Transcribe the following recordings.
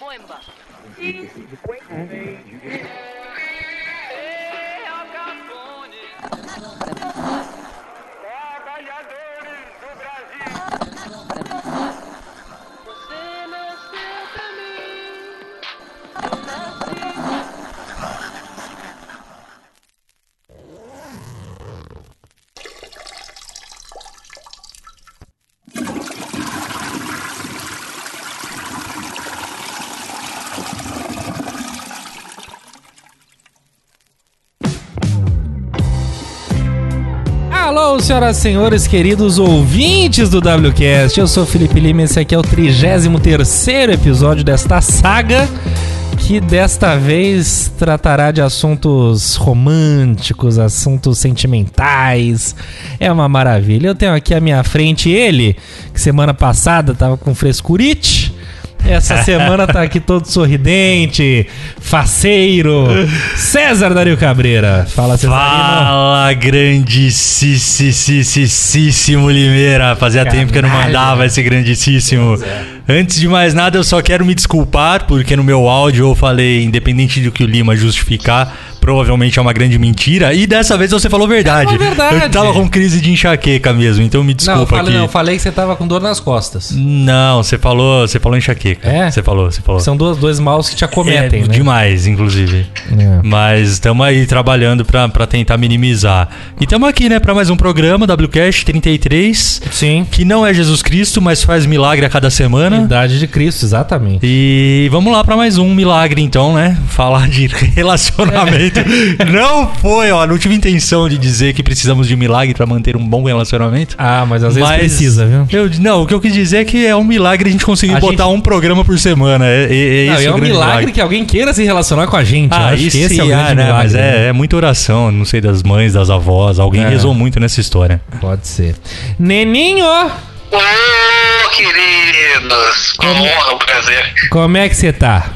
boemba. Senhoras e senhores, queridos ouvintes do WCast. Eu sou Felipe Lima e esse aqui é o 33 episódio desta saga. Que desta vez tratará de assuntos românticos, assuntos sentimentais. É uma maravilha. Eu tenho aqui à minha frente ele, que semana passada tava com frescurite. Essa semana tá aqui todo sorridente, faceiro. César Dario Cabreira. Fala, Cesarino. Fala, grandíssimo Limeira. Fazia tempo que eu não Caralho. mandava esse grandíssimo. Antes de mais nada, eu só quero me desculpar, porque no meu áudio eu falei, independente do que o Lima justificar, provavelmente é uma grande mentira. E dessa vez você falou verdade. É verdade. Eu tava com crise de enxaqueca mesmo, então me Não, eu desculpa falei, aqui. não, eu falei que você tava com dor nas costas. Não, você falou, você falou enxaqueca. É? Você falou, você falou. São dois, dois maus que te acometem, é, né? Demais, inclusive. É. Mas estamos aí trabalhando pra pra tentar minimizar. E estamos aqui, né, pra mais um programa, WCast 33, Sim. que não é Jesus Cristo, mas faz milagre a cada semana. Idade de Cristo, exatamente. E vamos lá pra mais um milagre, então, né? Falar de relacionamento. Não foi, ó, não tive intenção de dizer que precisamos de milagre pra manter um bom relacionamento. Ah, mas às vezes Mas precisa, viu? Eu, não, o que eu quis dizer é que é um milagre a gente conseguir A botar gente- um programa por semana. É, é, é Não, isso e é um grande milagre, que alguém queira se relacionar com a gente. Eu Ah, acho que esse é o grande ah, né? milagre. Mas né? é, é muita oração, não sei, das mães, das avós. Alguém É. rezou muito nessa história. Pode ser. Neninho, Ô, queridos! Uma honra, um prazer. como é que você tá?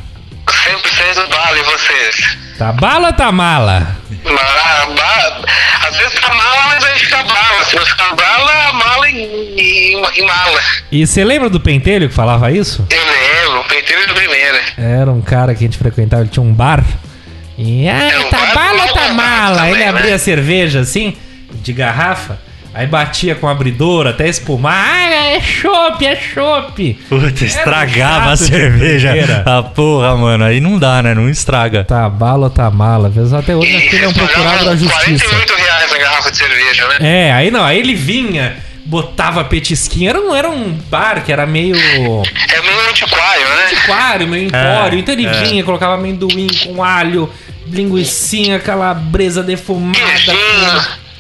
100% bala e vocês? Tá bala ou tá mala? Mala, ba- Às vezes tá mala, mas aí fica bala. Se não ficar bala, mala e, e, e mala. E você lembra do Pentelho que falava isso? Eu lembro, peiteiro de primeira. Era um cara que a gente frequentava, ele tinha um bar. E, ah, É, um tá bar bala ou tá bom, mala? também, Ele abria né? cerveja assim, de garrafa, aí batia com abridor até espumar. Ah, é chopp, é chopp. Puta, estragava um a cerveja. primeira. Ah, porra, mano. Aí não dá, né? Não estraga. Tá bala ou tá mala? Até hoje acho que ele é um procurado da justiça. 48 reais a garrafa de cerveja, né? É, aí não, aí ele vinha, botava petisquinho. Era um, era um bar que era meio É meio antiquário, né? aquário, meio empório. É, então ele é. vinha, colocava amendoim com alho, linguicinha, calabresa defumada,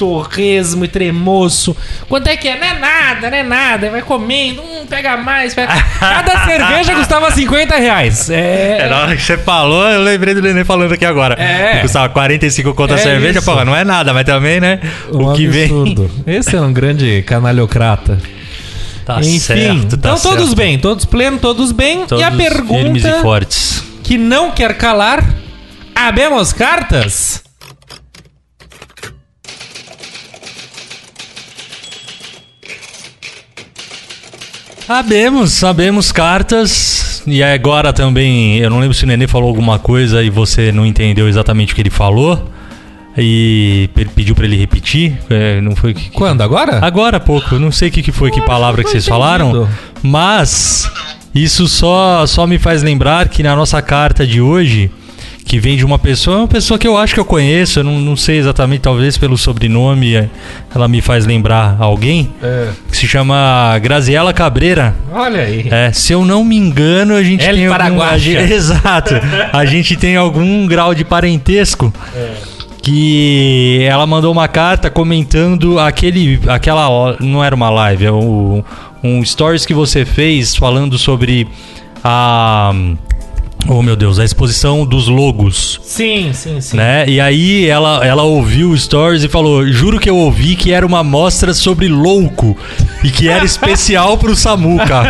torresmo e tremoço. Quanto é que é? Não é nada, não é nada. Vai comendo, hum, pega mais. Pega... Cada cerveja custava 50 reais. É, É, na hora que você falou, eu lembrei do Nenê falando aqui agora. É. Que custava 45 conto a É cerveja, isso. porra, não é nada, mas também, né? um o que absurdo. Esse é um grande canalhocrata. vem. Tá Enfim, certo, tá então todos certo. bem, todos plenos, todos bem. Todos e a firmes pergunta e fortes. que não quer calar, abemos cartas? Sabemos, sabemos cartas. E agora também, eu não lembro se o Nenê falou alguma coisa e você não entendeu exatamente o que ele falou. E ele pediu pra ele repetir. É, não foi que. Quando? Agora? Agora há pouco, não sei o que, que foi, que palavra que vocês entendido. falaram, mas isso só, só me faz lembrar que na nossa carta de hoje, que vem de uma pessoa, é uma pessoa que eu acho que eu conheço, eu não, não sei exatamente, talvez pelo sobrenome, é, ela me faz lembrar alguém, É. que se chama Graziela Cabreira. Olha aí. É, se eu não me engano, a gente El tem algum, a gente- Exato. A gente tem algum grau de parentesco. Que ela mandou uma carta comentando aquele. aquela. Não era uma live, é um, um stories que você fez falando sobre a. Oh meu Deus, a exposição dos logos. Sim, sim, sim. Né? E aí ela, ela ouviu o stories e falou: Juro que eu ouvi que era uma mostra sobre louco e que era especial pro Samuca.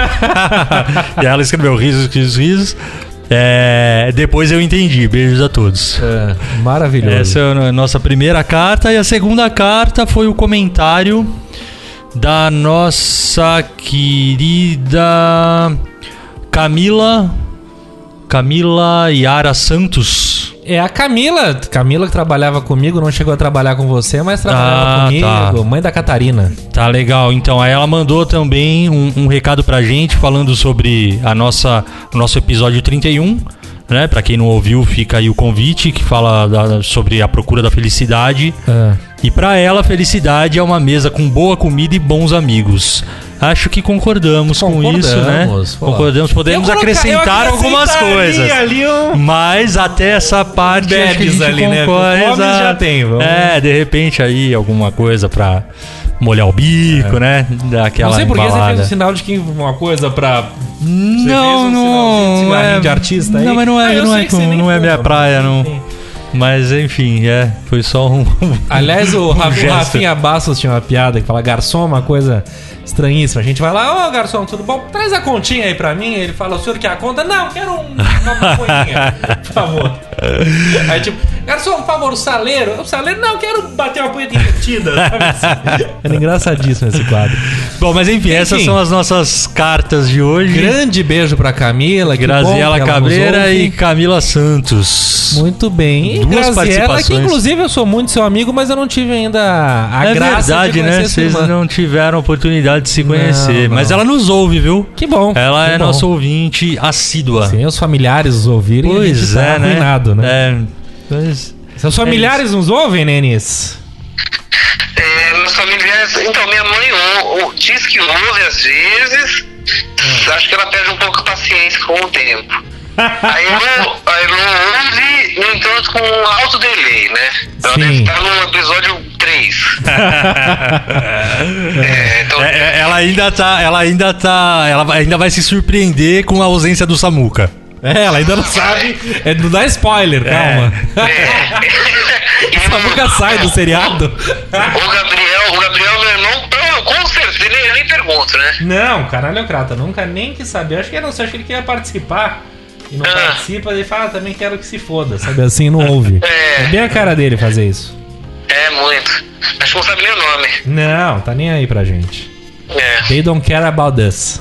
e ela escreveu risos, risos, risos. É, depois eu entendi. Beijos a todos. É, maravilhoso. Essa é a nossa primeira carta. E a segunda carta foi o comentário da nossa querida Camila Camila Yara Santos. É a Camila. Camila que trabalhava comigo, não chegou a trabalhar com você, mas trabalhava Ah, comigo. tá. Mãe da Catarina. Tá legal. Então, aí ela mandou também um, um recado pra gente falando sobre a nossa, o nosso episódio 31. Né? Pra quem não ouviu, fica aí o convite que fala da- sobre a procura da felicidade. Ah. E pra ela, felicidade é uma mesa com boa comida e bons amigos. Acho que concordamos, com isso, né? Concordamos, pô. Concordamos, podemos acrescentar algumas coisas. ali um- Mas até essa parte acho que a gente ali, né? concorda. Exato. já tem, vamos. É, de repente aí alguma coisa pra molhar o bico, né? Daquela Não sei por que você fez o sinal de que uma coisa pra. Não, fez um não, é, de artista aí? Não, mas não Ah, é, eu não é, não é minha praia, não. enfim. Mas enfim, é, foi só um. Aliás, o, Ra- o gesto. Rafinha Bastos tinha uma piada que fala: garçom, uma coisa estranhíssima. A gente vai lá, ô garçom, tudo bom? Traz a continha aí pra mim. Ele fala: o senhor quer a conta? Não, quero um, uma maconhinha, por favor. Aí tipo, garçom, por favor, o saleiro. O saleiro, não, quero bater uma punheta invertida. assim? Era engraçadíssimo esse quadro. Bom, mas enfim, essas Enfim. são as nossas cartas de hoje. Grande beijo pra Camila. que Graziela que Cabreira e Camila Santos. Muito bem. E Duas Graziela, que participações. inclusive eu sou muito seu amigo, mas eu não tive ainda a é graça verdade, de conhecer né? Vocês não tiveram oportunidade de se conhecer. não. Mas ela nos ouve, viu? Que bom. Ela que é bom. nossa ouvinte assídua. Sem os familiares os ouvirem, a Pois tá é, né? arruinado, né? É. Mas- Seus familiares nos ouvem, Nenis? É, meus familiares. Então, minha mãe ou- ou- diz que ouve às vezes. Acho que ela perde um pouco a paciência com o tempo. Aí não, aí não ouve, no entanto, com um alto delay, né? Ela Sim. deve estar no episódio 3. é, então, É, é, ela ainda tá. Ela ainda tá. Ela vai- ainda vai se surpreender com a ausência do Samuca. É, ela ainda não sabe. É, não dá spoiler, calma. é. Essa boca sai do seriado. O Gabriel, o Gabriel, meu irmão, pro- com certeza, ele, eu nem pergunto, né? Não, caralho, é o Crata. Nunca nem quis saber. Acho que não sei, acho que ele queria participar. E não Ah. participa, ele fala, ah, também quero que se foda, sabe assim, não ouve. É. É bem a cara dele fazer isso. É, muito. Acho que não sabe nem o nome. Não, tá nem aí pra gente. É. They don't care about us.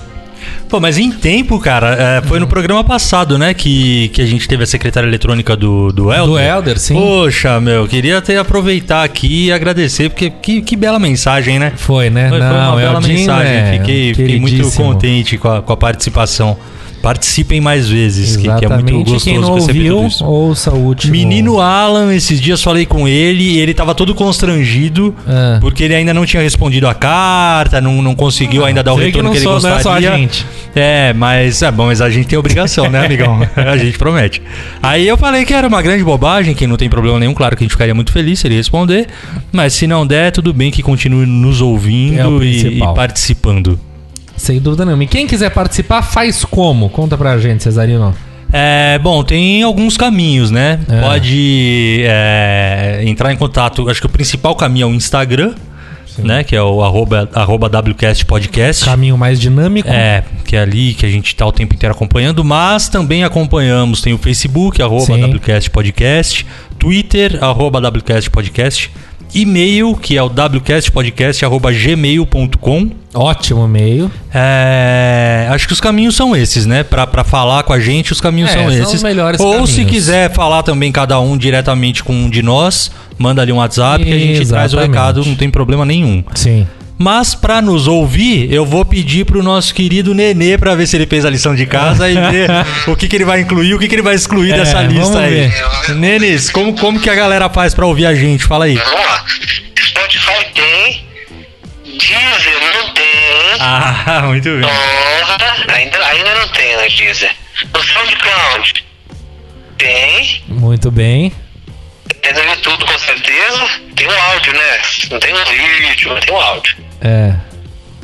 Pô, mas em tempo, cara, é, foi no programa passado, né, que, que a gente teve a secretária eletrônica do, do Helder. Do Elder, sim. Poxa, meu, queria até aproveitar aqui e agradecer, porque que, que bela mensagem, né? Foi, né? Foi, foi não, uma bela Eldinho mensagem. é fiquei, fiquei muito contente com a, com a participação. Participem mais vezes, que, que é muito gostoso Quem não receber ouviu, ouça o último. Menino Alan, esses dias falei com ele e ele tava todo constrangido Ah. porque ele ainda não tinha respondido a carta, não, não conseguiu ainda dar o retorno que que, ele sou- não é gostaria. só a gente. É, mas é bom, mas a gente tem obrigação, né, amigão? a gente promete. Aí eu falei que era uma grande bobagem, que não tem problema nenhum, claro que a gente ficaria muito feliz se ele responder, mas se não der, tudo bem que continue nos É ouvindo e, principal. e participando. Sem dúvida nenhuma. E quem quiser participar, faz como? Conta pra gente, Cesarino. É, bom, tem alguns caminhos, né? É. Pode é, entrar em contato. Acho que o principal caminho é o Instagram, né? Que é o arroba, arroba WCast Podcast. Caminho mais dinâmico. É, que é ali que a gente tá o tempo inteiro acompanhando, mas também acompanhamos, tem o Facebook, arroba Sim. WCast Podcast, Twitter, arroba WCast Podcast, e-mail, que é o wcastpodcast, arroba gmail.com. Ótimo meio. É, acho que os caminhos são esses, né? Pra, pra falar com a gente, os caminhos É, são são esses. os melhores Ou se caminhos. quiser falar também cada um diretamente com um de nós, manda ali um WhatsApp que a gente traz o recado, não tem problema nenhum. Sim. Mas pra nos ouvir, eu vou pedir pro nosso querido Nenê pra ver se ele fez a lição de casa e ver o que, que ele vai incluir, o que, que ele vai excluir É, dessa lista aí. ver. Nenes, como, como que a galera faz pra ouvir a gente? Fala aí. Vamos lá. Spotify tem. Deezer não tem. Ah, muito bem. Porra, ainda, ainda não tem no Deezer. No SoundCloud tem. Muito bem. Tem no YouTube com certeza. Tem um áudio, né? Não tem um vídeo, mas tem um áudio. É.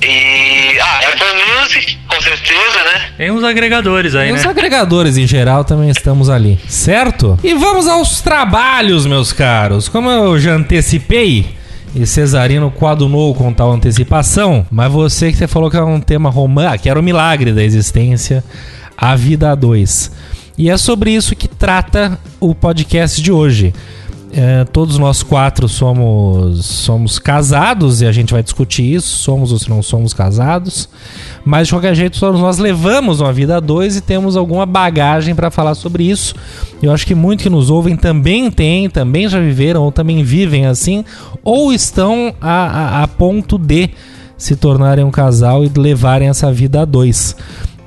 E. Ah, Apple Music, com certeza, né? Tem uns agregadores aí, os né? agregadores em geral também estamos ali, certo? E vamos aos trabalhos, meus caros. Como eu já antecipei, e Cesarino coadunou com tal antecipação, mas você que você falou que era um tema romântico, que era o milagre da existência, a vida a dois. E é sobre isso que trata o podcast de hoje. É, todos nós quatro somos, somos casados e a gente vai discutir isso, somos ou se não somos casados. Mas de qualquer jeito, todos nós levamos uma vida a dois e temos alguma bagagem para falar sobre isso. Eu acho que muitos que nos ouvem também têm, também já viveram ou também vivem assim, ou estão a, a, a ponto de se tornarem um casal e levarem essa vida a dois.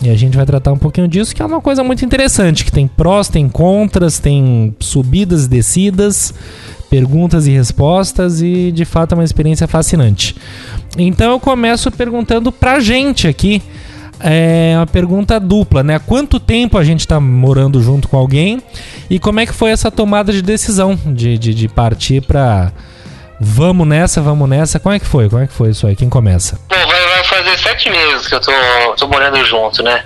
E a gente vai tratar um pouquinho disso, que é uma coisa muito interessante, que tem prós, tem contras, tem subidas e descidas, perguntas e respostas e de fato é uma experiência fascinante. Então eu começo perguntando pra gente aqui, é uma pergunta dupla, né? Quanto tempo a gente tá morando junto com alguém e como é que foi essa tomada de decisão de, de, de partir pra vamos nessa, vamos nessa? Como é que foi? Como é que foi isso aí? Quem começa? Vai fazer sete meses que eu tô, tô morando junto, né?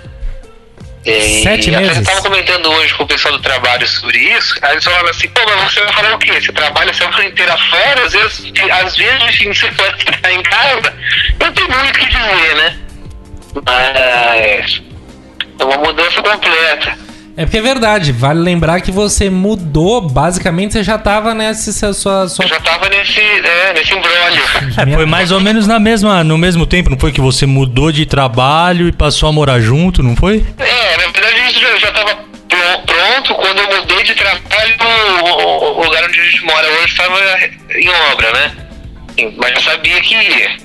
E Sete meses? Eu tava comentando hoje com o pessoal do trabalho sobre isso. Aí eles falaram assim, pô, mas você vai falar o quê? Você trabalha a semana inteira fora, às vezes, às vezes de fim de semana você tá em casa. Não tem muito o que dizer, né? Mas é uma mudança completa. É porque é verdade, vale lembrar que você mudou, basicamente você já tava nessa sua. sua... Eu já tava nesse, é, nesse embrólio. É, foi mais ou menos na mesma, no mesmo tempo, não foi que você mudou de trabalho e passou a morar junto, não foi? É, na verdade isso já, já tava pro- pronto. Quando eu mudei de trabalho, o, o- o lugar onde a gente mora hoje estava em obra, né? Mas eu sabia que ia.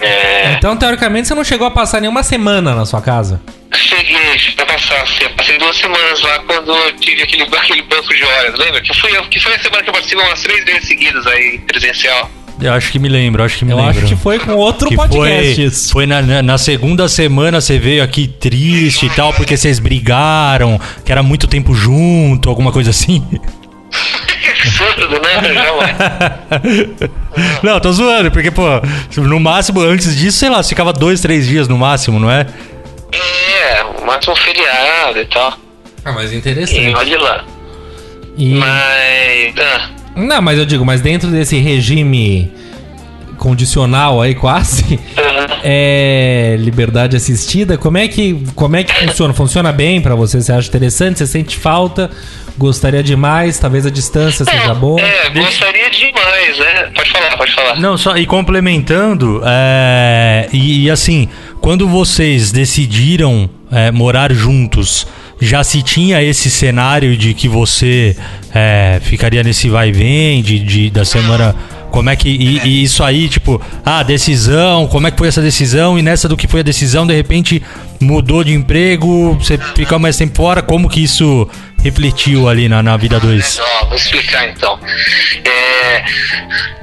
É, Então, teoricamente, você não chegou a passar nenhuma semana na sua casa. Cheguei, a passar, assim, passei duas semanas lá quando eu tive aquele, aquele banco de horas, lembra? Que foi, que foi a semana que eu participei umas três vezes seguidas aí, presencial. Eu acho que me lembro, acho que me Eu lembro. acho que foi com outro Que podcast foi, isso. foi na, na- na segunda semana você veio aqui triste e tal, porque vocês brigaram, que era muito tempo junto, alguma coisa assim. Absurdo, né? Não, tô zoando, porque, pô, no máximo, antes disso, sei lá, ficava dois, três dias no máximo, não é? É, o máximo feriado e tal. Ah, mas E interessante. olha lá. E... Mas. Ah, Não, mas eu digo, mas dentro desse regime condicional aí, quase, ah, é liberdade assistida, como é que, como é que funciona? Funciona bem pra você? Você acha interessante? Você sente falta? Gostaria demais? Talvez a distância seja boa? É, gostaria demais, né? Pode falar, pode falar. Não, só e complementando, é, e, e assim, quando vocês decidiram é, morar juntos, já se tinha esse cenário de que você é, ficaria nesse vai e vem de, de- da semana. Como é que. E, e isso aí, tipo, ah, decisão, como é que foi essa decisão? E nessa do que foi a decisão, de repente mudou de emprego, você fica mais tempo fora, como que isso refletiu ali na, na vida dois? Ó, vou explicar então. É,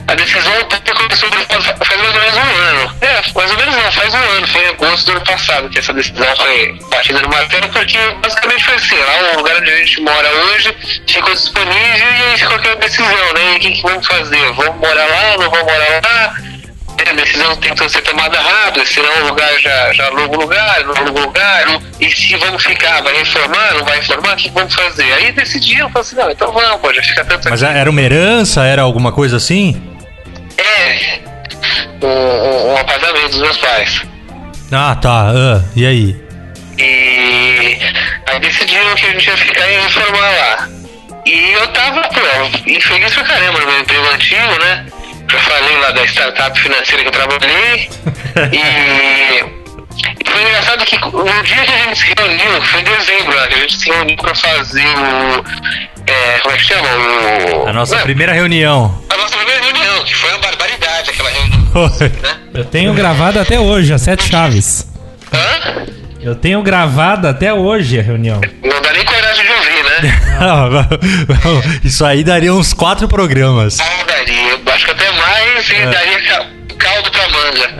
a decisão começou faz mais ou menos um ano. É, mais ou menos não, faz um ano, foi em agosto do ano passado que essa decisão foi batida no martelo, porque basicamente foi assim, lá o lugar onde a gente mora hoje ficou disponível e aí ficou aquela decisão, né? E o que, que vamos fazer? Vamos morar lá, não vamos morar lá? A decisão tem que ser tomada rápido, senão o lugar já, já aluga o lugar, não aluga o lugar, não- e se vamos ficar, vai reformar, não vai reformar, o que vamos fazer? Aí decidiram, falaram assim, não, então vamos, pô, já fica tanto Mas aqui. era uma herança, era alguma coisa assim? É, um, um, apartamento dos meus pais. Ah, tá. ah, e aí? E aí decidiram que a gente ia ficar e reformar lá. E eu tava, pô, infeliz pra caramba no meu emprego antigo, né? Já falei lá da startup financeira que eu trabalhei. e e foi engraçado que no dia que a gente se reuniu, foi em dezembro, né, que a gente se reuniu pra fazer o. É, como é que chama? O, A nossa primeira reunião. a nossa primeira reunião, que foi uma barbaridade aquela reunião. né? Eu tenho gravado até hoje, as sete chaves. Hã? Eu tenho gravado até hoje a reunião. Não dá nem coragem de ouvir, né? Isso aí daria uns quatro programas. Ah, daria. Eu acho que até mais e daria ca- caldo pra manga.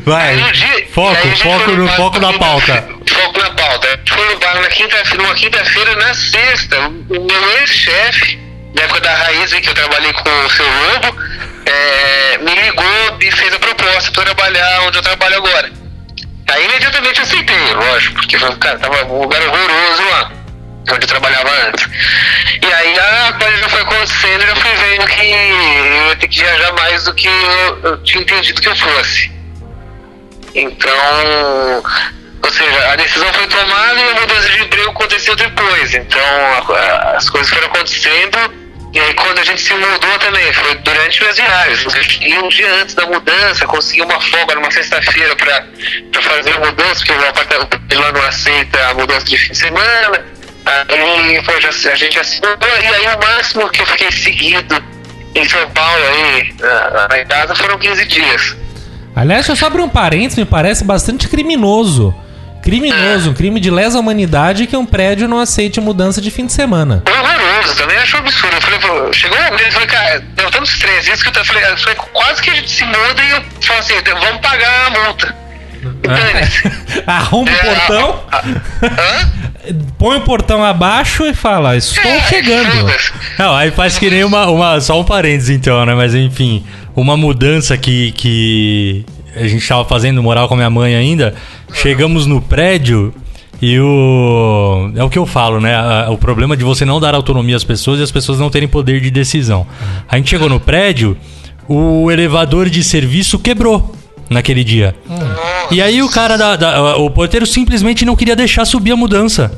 Vai, dia- foco, foco, no, foco na quinta- pauta. Foco na pauta. A gente foi no bar na quinta-feira, numa quinta-feira, na sexta, o meu ex-chefe, da época da Raiz, que eu trabalhei com o seu Lobo, é, me ligou e fez a proposta pra trabalhar onde eu trabalho agora. Aí imediatamente aceitei, lógico, porque cara, tava um lugar horroroso lá, onde eu trabalhava antes. E aí a coisa já foi acontecendo, já fui vendo que eu ia ter que viajar mais do que eu, eu tinha entendido que eu fosse. Então, Ou seja, a decisão foi tomada e a mudança de emprego aconteceu depois. Então a- a- as coisas foram acontecendo. E aí quando a gente se mudou também, foi durante as viagens. E um dia antes da mudança, consegui uma folga numa sexta-feira pra fazer a mudança, porque o apartamento não aceita a mudança de fim de semana. Aí já- a gente assinou, e aí o máximo que eu fiquei seguido em São Paulo aí, na, na casa, foram 15 dias. Aliás, eu só abrir um parênteses, me parece bastante criminoso. Criminoso, um crime de lesa humanidade que um prédio não aceite mudança de fim de semana. horroroso, também acho um absurdo. Eu falei, pô, chegou um momento, eu falei, cara, deu tantos três dias que eu falei, eu falei, quase que a gente se muda e eu falo assim, vamos pagar a multa. Entende? Arruma o É, portão, a- põe o portão abaixo e fala: Estou É, chegando. Não, aí faz que nem uma, uma. Só um parênteses então, né? Mas enfim, uma mudança que, que a gente tava fazendo, moral com a minha mãe ainda. Chegamos no prédio e o. É o que eu falo, né? O problema de você não dar autonomia às pessoas e as pessoas não terem poder de decisão. A gente chegou no prédio, o elevador de serviço quebrou naquele dia. E aí o cara da, da- O porteiro simplesmente não queria deixar subir a mudança.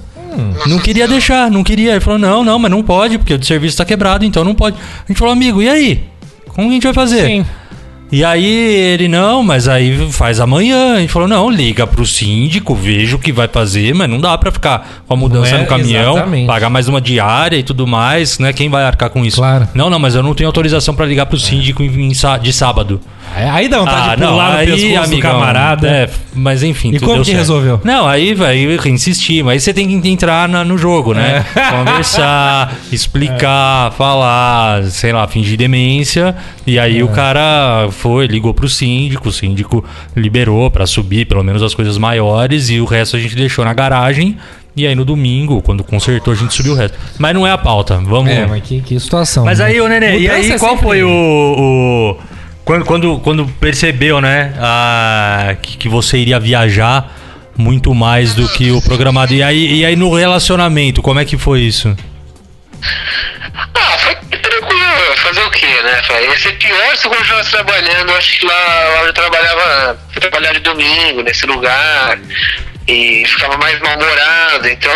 Não queria deixar, não queria. Ele falou, não, não, mas não pode, porque o serviço tá quebrado, então não pode. A gente falou, amigo, e aí? Como a gente vai fazer? Sim. E aí ele, não, mas aí faz amanhã. A gente falou, não, liga pro síndico, veja o que vai fazer, mas não dá pra ficar com a mudança é, no caminhão, exatamente. pagar mais uma diária e tudo mais, né? Quem vai arcar com isso? Claro. Não, não, mas eu não tenho autorização pra ligar pro síndico em- em sá- de sábado. Aí- Aí dá vontade de pular no pescoço do camarada. É, mas enfim. E tudo como deu que certo. resolveu? Não, aí vai insistir, mas aí você tem que entrar na- no jogo, né? É. Conversar, explicar, falar, sei lá, fingir demência. E aí É. o cara foi, ligou pro síndico, o síndico liberou pra subir pelo menos as coisas maiores e o resto a gente deixou na garagem. E aí no domingo, quando consertou, a gente subiu o resto. Mas não é a pauta, vamos. É, mas que, que situação. Mas né? aí, ô Nenê, e Mudança aí é qual sempre- foi o. o- quando, quando, quando percebeu, né, a- que, que você iria viajar muito mais do que o programado? E aí, e aí no relacionamento, como é que foi isso? Ah, foi tranquilo. Fazer o quê, né? Ia ser pior se eu continuasse trabalhando. Acho que lá, lá eu trabalhava, fui trabalhar de domingo, nesse lugar. E ficava mais mal-humorado. Então,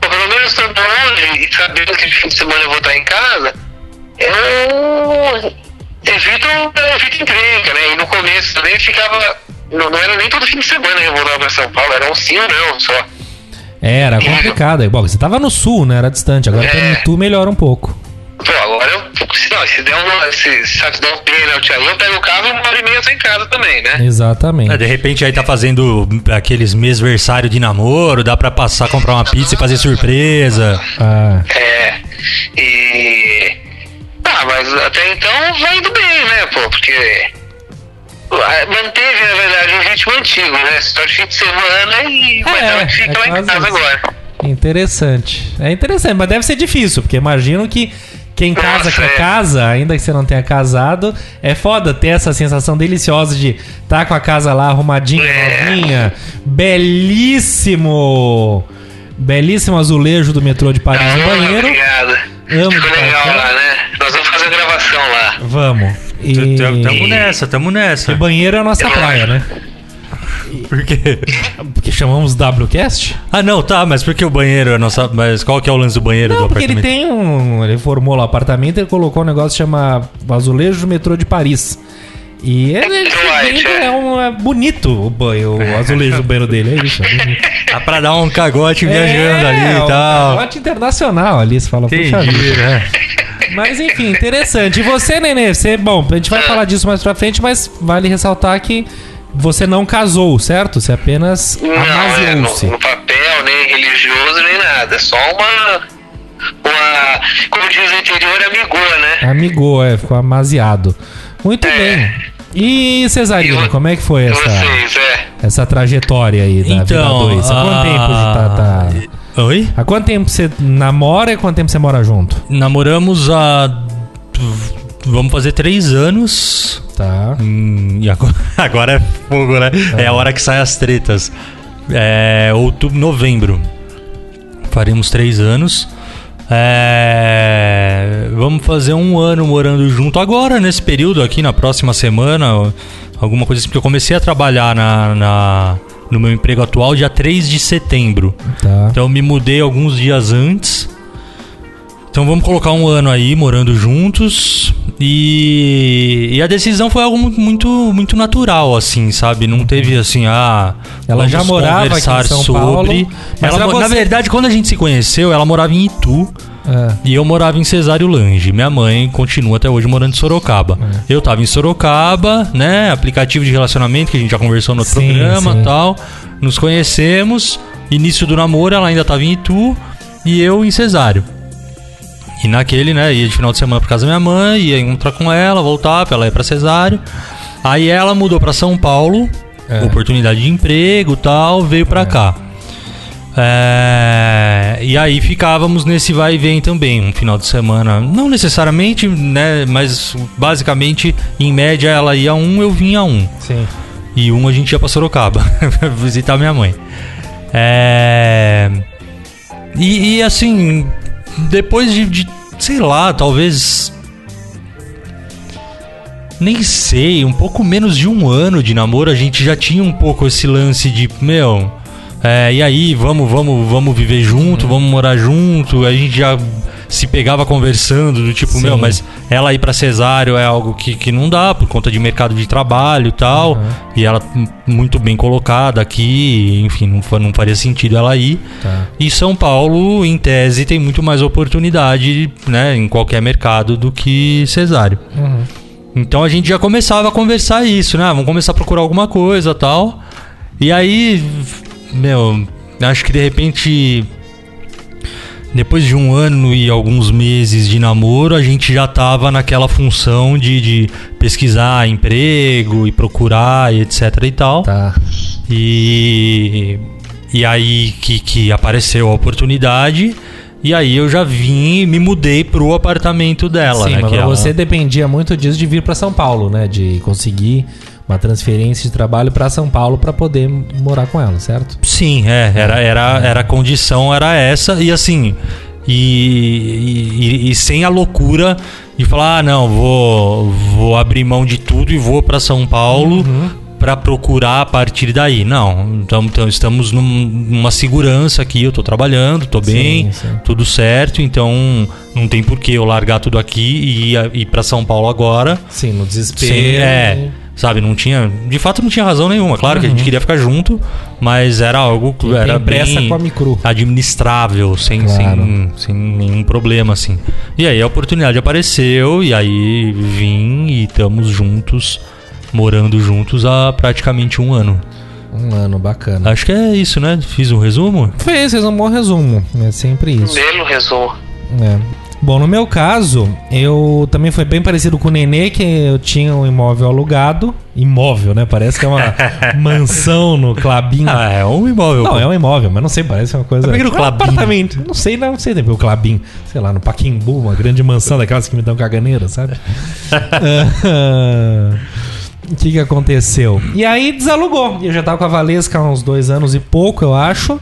pô, pelo menos estando longe e sabendo que de fim de semana eu vou estar em casa, eu evito, eu evito encrenca, né? E no começo também ficava. Não, não era nem todo fim de semana que eu voltava pra São Paulo, era um sim ou não só. É, era complicado. Bom, você tava no sul, né? Era distante. Agora tá É. no tu melhora um pouco. Pô, agora eu. Se, não, se der uma. Se, se der um pênalti aí, eu pego o carro e uma hora e meia eu tô em casa também, né? Exatamente. É, de repente aí tá fazendo aqueles mêsversário de namoro, dá pra passar, comprar uma pizza e fazer surpresa. Ah, É. E. Ah, mas até então vai indo bem, né, pô? Porque. Manteve, na verdade, um ritmo antigo, né? Só de fim de semana e. Ela que fica é lá em casa isso. agora. interessante. É interessante, mas deve ser difícil, porque imagino que quem casa Nossa, que é é. casa, ainda que você não tenha casado, é foda ter essa sensação deliciosa de estar com a casa lá arrumadinha, É. novinha, belíssimo. Belíssimo azulejo do metrô de Paris no Ah, banheiro. Obrigado. Amo Ficou legal lá, né? Nós vamos fazer a gravação lá. Vamos. E... Tamo nessa, tamo nessa. e banheiro é a nossa praia, né? Por quê? Porque chamamos WCast? Ah, não, tá, mas por que o banheiro é nossa. Mas qual que é o lance do banheiro do Não, porque ele apartamento? tem um. Ele formou lá o apartamento e ele colocou um negócio que chama Azulejo do Metrô de Paris. E ele, ele- ele é. é, um, é bonito o banho, o azulejo do banheiro dele, é isso. É bonito. Dá pra dar um cagote viajando ali é, e tal. Um pacote internacional ali, você fala, puxa Entendi, vida. né? Mas enfim, interessante. E você, Nenê, você, bom, a gente vai falar disso mais pra frente, mas vale ressaltar que você não casou, certo? Você apenas Não, é, no, no papel, nem religioso, nem nada. Só uma. Uma. Como diz o interior, amigua, né? Amigou, é, ficou amaziado. Muito É. bem. E Cesarino, como é que foi essa, Vocês, é. essa trajetória aí da vida Então. 2? Há quanto ah, tempo você tá, tá- Oi? Há quanto tempo você namora e quanto tempo você mora junto? Namoramos há. Vamos fazer três anos. Tá. Hum, e agora, agora é fogo, né? É a hora que saem as tretas. É outubro, novembro. Faremos três anos. É, vamos fazer um ano morando junto agora, nesse período aqui, na próxima semana. Alguma coisa assim, porque eu comecei a trabalhar na, na, no meu emprego atual dia 3 de setembro. Tá. Então eu me mudei alguns dias antes. Então vamos colocar um ano aí morando juntos. E, e a decisão foi algo mu- muito muito natural, assim, sabe? Não teve assim, ah. Ela já morava aqui em conversar São sobre. Paulo, mas Ela Na você- verdade, quando a gente se conheceu, ela morava em Itu. É. E eu morava em Cesário Lange. Minha mãe continua até hoje morando em Sorocaba. É. Eu tava em Sorocaba, né? Aplicativo de relacionamento que a gente já conversou no outro Sim, programa sim. e tal. Nos conhecemos. Início do namoro, ela ainda tava em Itu e eu em Cesário. E naquele, né, ia de final de semana pra casa da minha mãe, ia encontrar com ela, voltar pra ela ir pra Cesário. Aí ela mudou pra São Paulo, É. oportunidade de emprego e tal, veio pra cá. É, e aí ficávamos nesse vai e vem também, um final de semana. Não necessariamente, né? Mas basicamente, em média, ela ia um, eu vinha um. Sim. E um a gente ia pra Sorocaba visitar minha mãe. É. E, e, assim, depois de, de, sei lá, talvez. Nem sei, um pouco menos de um ano de namoro, a gente já tinha um pouco esse lance de, meu, é, e aí, vamos, vamos, vamos viver junto, vamos morar junto. A gente já se pegava conversando, do tipo, Sim. meu, mas ela ir pra cesário é algo que, que não dá por conta de mercado de trabalho e tal. Uhum. E ela muito bem colocada aqui, enfim, não, não faria sentido ela ir. Tá. E São Paulo, em tese, tem muito mais oportunidade, né, em qualquer mercado do que cesário. Uhum. Então a gente já começava a conversar isso, né? Vamos começar a procurar alguma coisa tal. E aí, meu, acho que de repente. Depois de um ano e alguns meses de namoro, a gente já tava naquela função de, de pesquisar emprego e procurar e etc e tal. Tá. E, e aí que, que apareceu a oportunidade. E aí eu já vim e me mudei pro apartamento dela, Sim, né? mas que ela- você dependia muito disso de vir pra São Paulo, né? De conseguir uma transferência de trabalho pra São Paulo pra poder morar com ela, certo? Sim, é, era, era, era a condição, era essa, e assim, e, e, e sem a loucura de falar, ah, não, vou, vou abrir mão de tudo e vou pra São Paulo pra procurar a partir daí. Não, então, então estamos num- numa segurança aqui, eu tô trabalhando, tô bem, sim. tudo certo, então não tem por que eu largar tudo aqui e ir, ir para São Paulo agora. Sim, no desespero. É, sabe, não tinha. De fato, não tinha razão nenhuma. Claro que a Uhum. gente queria ficar junto, mas era algo que era pressa com a micro. administrável, sem, Claro. sem, sem nenhum problema, assim. E aí a oportunidade apareceu, e aí vim e estamos juntos, morando juntos há praticamente um ano. Um ano, bacana. Acho que é isso, né? Fiz um resumo? Fez, fez um bom resumo. É sempre isso. Belo resumo. É. Bom, no meu caso, eu também foi bem parecido com o Nenê, que eu tinha um imóvel alugado. Imóvel, né? Parece que é uma mansão no Clabin. Ah, é um imóvel. Não, pô. é um imóvel, mas não sei, parece uma coisa. É um apartamento. Não sei, não sei, tem o Clabin. Sei lá, no Paquimbu, uma grande mansão daquelas que me dão caganeira, sabe? Ah, O que que aconteceu? E aí desalugou. Eu já tava com a Valesca há uns dois anos e pouco, eu acho.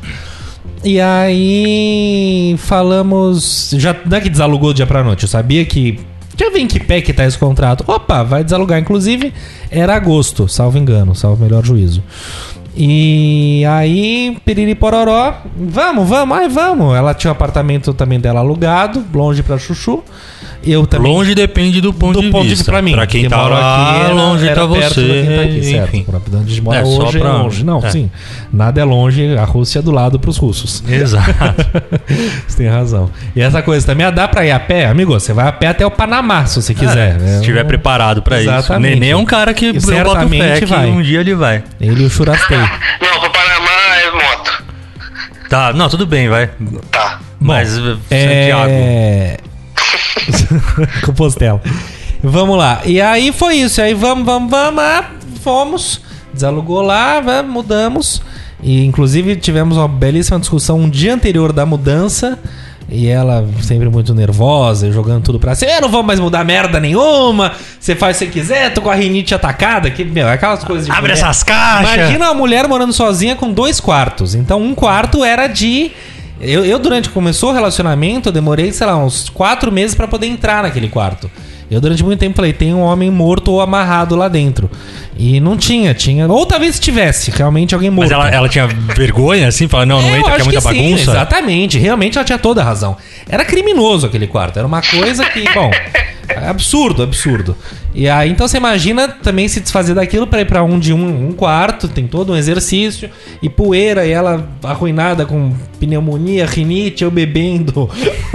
E aí falamos. Já não é que desalugou dia pra noite. Eu sabia que. Já vem que pé que tá esse contrato. Opa, vai desalugar. Inclusive, era agosto, salvo engano, salvo melhor juízo. E aí, piriri pororó, vamos, vamos, ai, vamos. Ela tinha o apartamento também dela alugado, longe pra Chuchu. Eu também. Longe depende do ponto do de ponto de vista. vista pra mim. Pra quem que tá lá, era- longe era tá perto você. quem tá aqui, certo. enfim. Pra onde mora É, só hoje é pra- longe. Não, é. sim. Nada é longe, a Rússia é do lado pros russos. Exato. Você tem razão. E essa coisa também, ah, dá pra ir a pé? Amigo, você vai a pé até o Panamá, se você quiser. É, se É estiver um- preparado pra isso. O. Nenê é um cara que E boto fé certamente que vai. um dia ele vai. Ele e o Churastei. Não, pro Panamá é moto. Tá, não, tudo bem, vai. Tá. Mas, Santiago, É... Compostela. Vamos lá. E aí foi isso. Aí vamos, vamos, vamos. ah, Fomos. Desalugou lá, vamos, mudamos. E inclusive tivemos uma belíssima discussão um dia anterior da mudança. E ela sempre muito nervosa, jogando tudo pra cima. Eu não vou mais mudar merda nenhuma. Você faz o que você quiser, tô com a rinite atacada. Que, meu, aquelas coisas de. Abre mulher. essas caixas. Imagina uma mulher morando sozinha com dois quartos. Então, um quarto era de. Eu, eu, durante que começou o relacionamento, eu demorei, sei lá, uns quatro meses pra poder entrar naquele quarto. Eu durante muito tempo falei, tem um homem morto ou amarrado lá dentro. E não tinha, tinha. Ou talvez tivesse, realmente alguém morto. Mas ela, ela tinha vergonha, assim? Fala, não, não É, entra, que é muita sim, bagunça. exatamente, realmente ela tinha toda a razão. Era criminoso aquele quarto, era uma coisa que, bom, é absurdo, absurdo. E aí, então você imagina também se desfazer daquilo pra ir pra um de um, um quarto, tem todo um exercício, e poeira, e ela arruinada com pneumonia, rinite, eu bebendo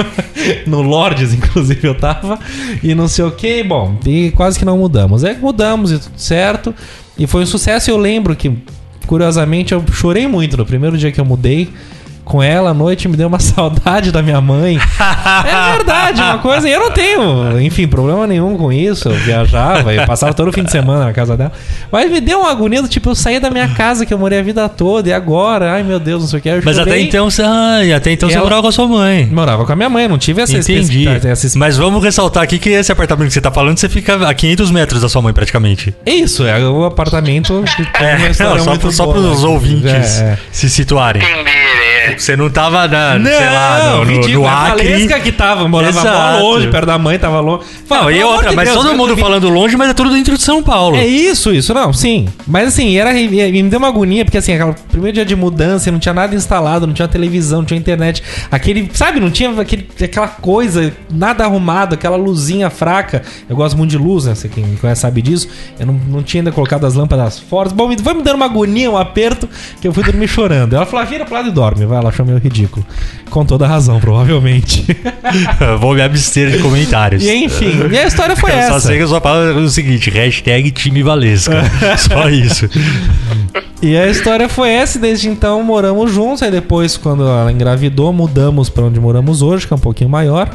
no Lordes, inclusive eu tava, e não sei o que, bom, e quase que não mudamos. É que mudamos e tudo certo, e foi um sucesso, eu lembro que Curiosamente, eu chorei muito no primeiro dia que eu mudei com ela à noite, me deu uma saudade da minha mãe. é verdade, uma coisa. E eu não tenho, enfim, problema nenhum com isso. Eu viajava e passava todo fim de semana na casa dela. Mas me deu uma agonia do tipo, eu saí da minha casa que eu morei a vida toda e agora, ai meu Deus, não sei o que. Eu Mas até então, você, ai, até então você morava com a sua mãe. Morava com a minha mãe, não tive essa Entendi. essa Mas vamos ressaltar aqui que esse apartamento que você tá falando, você fica a 500 metros da sua mãe, praticamente. Isso, é o apartamento que tem É, não, só, muito pro, só boa, pros né? ouvintes É, é. se situarem. Entender, é. Você não tava, na, Não, sei lá, no, no, no Acre. Que tava, morava Exato. longe, perto da mãe, tava longe. Não, Fala, e pelo amor outra, de mas Deus, todo mundo dormir. falando longe, mas é tudo dentro de São Paulo. É isso, isso, não, sim. Mas assim, era, e me deu uma agonia, porque assim, aquele primeiro dia de mudança, não tinha nada instalado, não tinha televisão, não tinha internet. Aquele, sabe, não tinha aquele, aquela coisa, nada arrumado, aquela luzinha fraca. Eu gosto muito de luz, né? Você quem me conhece sabe disso. Eu não, não tinha ainda colocado as lâmpadas fortes. Bom, foi me dando uma agonia, um aperto, que eu fui dormir chorando. Ela falou, "Ah, vira pro lado e dorme. Vai, ela achou meio ridículo. Com toda a razão, provavelmente. Vou me abster de comentários. e enfim, e a história foi eu essa. só sei que eu só falo o seguinte, hashtag time Valesca. só isso. E a história foi essa, desde então moramos juntos. Aí depois, quando ela engravidou, mudamos pra onde moramos hoje, que é um pouquinho maior.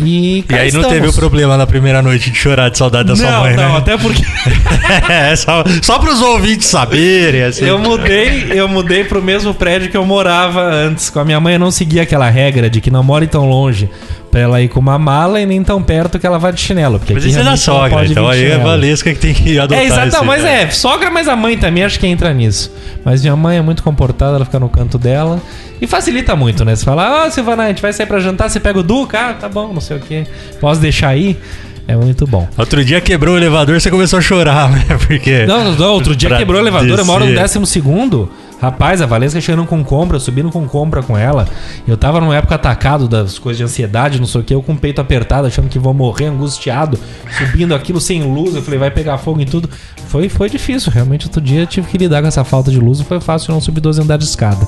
E, E aí não estamos. teve o problema na primeira noite de chorar de saudade da sua não, mãe, não, né? até porque é, só, só pros ouvintes saberem, assim. eu mudei, eu mudei pro mesmo prédio que eu morava antes. Com a minha mãe eu não seguia aquela regra de que não more tão longe pra ela ir com uma mala e nem tão perto que ela vá de chinelo. Porque Mas isso é da sogra, então aí é a. Valesca que tem que adotar É, exato, mas é, sogra, mas a mãe também acho que entra nisso. Mas minha mãe é muito comportada, ela fica no canto dela. E facilita muito, né? Você fala, ah, Silvana, a gente vai sair pra jantar, você pega o Duca, ah, tá bom, não sei o quê. Posso deixar aí? É muito bom. Outro dia quebrou o elevador, você começou a chorar, né? Porque... Não, não, outro dia quebrou o elevador, eu moro no descer. décimo segundo. Rapaz, a Valesca chegando com compra, subindo com compra com ela. Eu tava numa época atacado das coisas de ansiedade, não sei o que, eu com o peito apertado, achando que vou morrer, angustiado, subindo aquilo sem luz. Eu falei, vai pegar fogo em tudo. Foi, foi difícil, realmente. Outro dia eu tive que lidar com essa falta de luz. Não foi fácil não subir 12 andares de escada.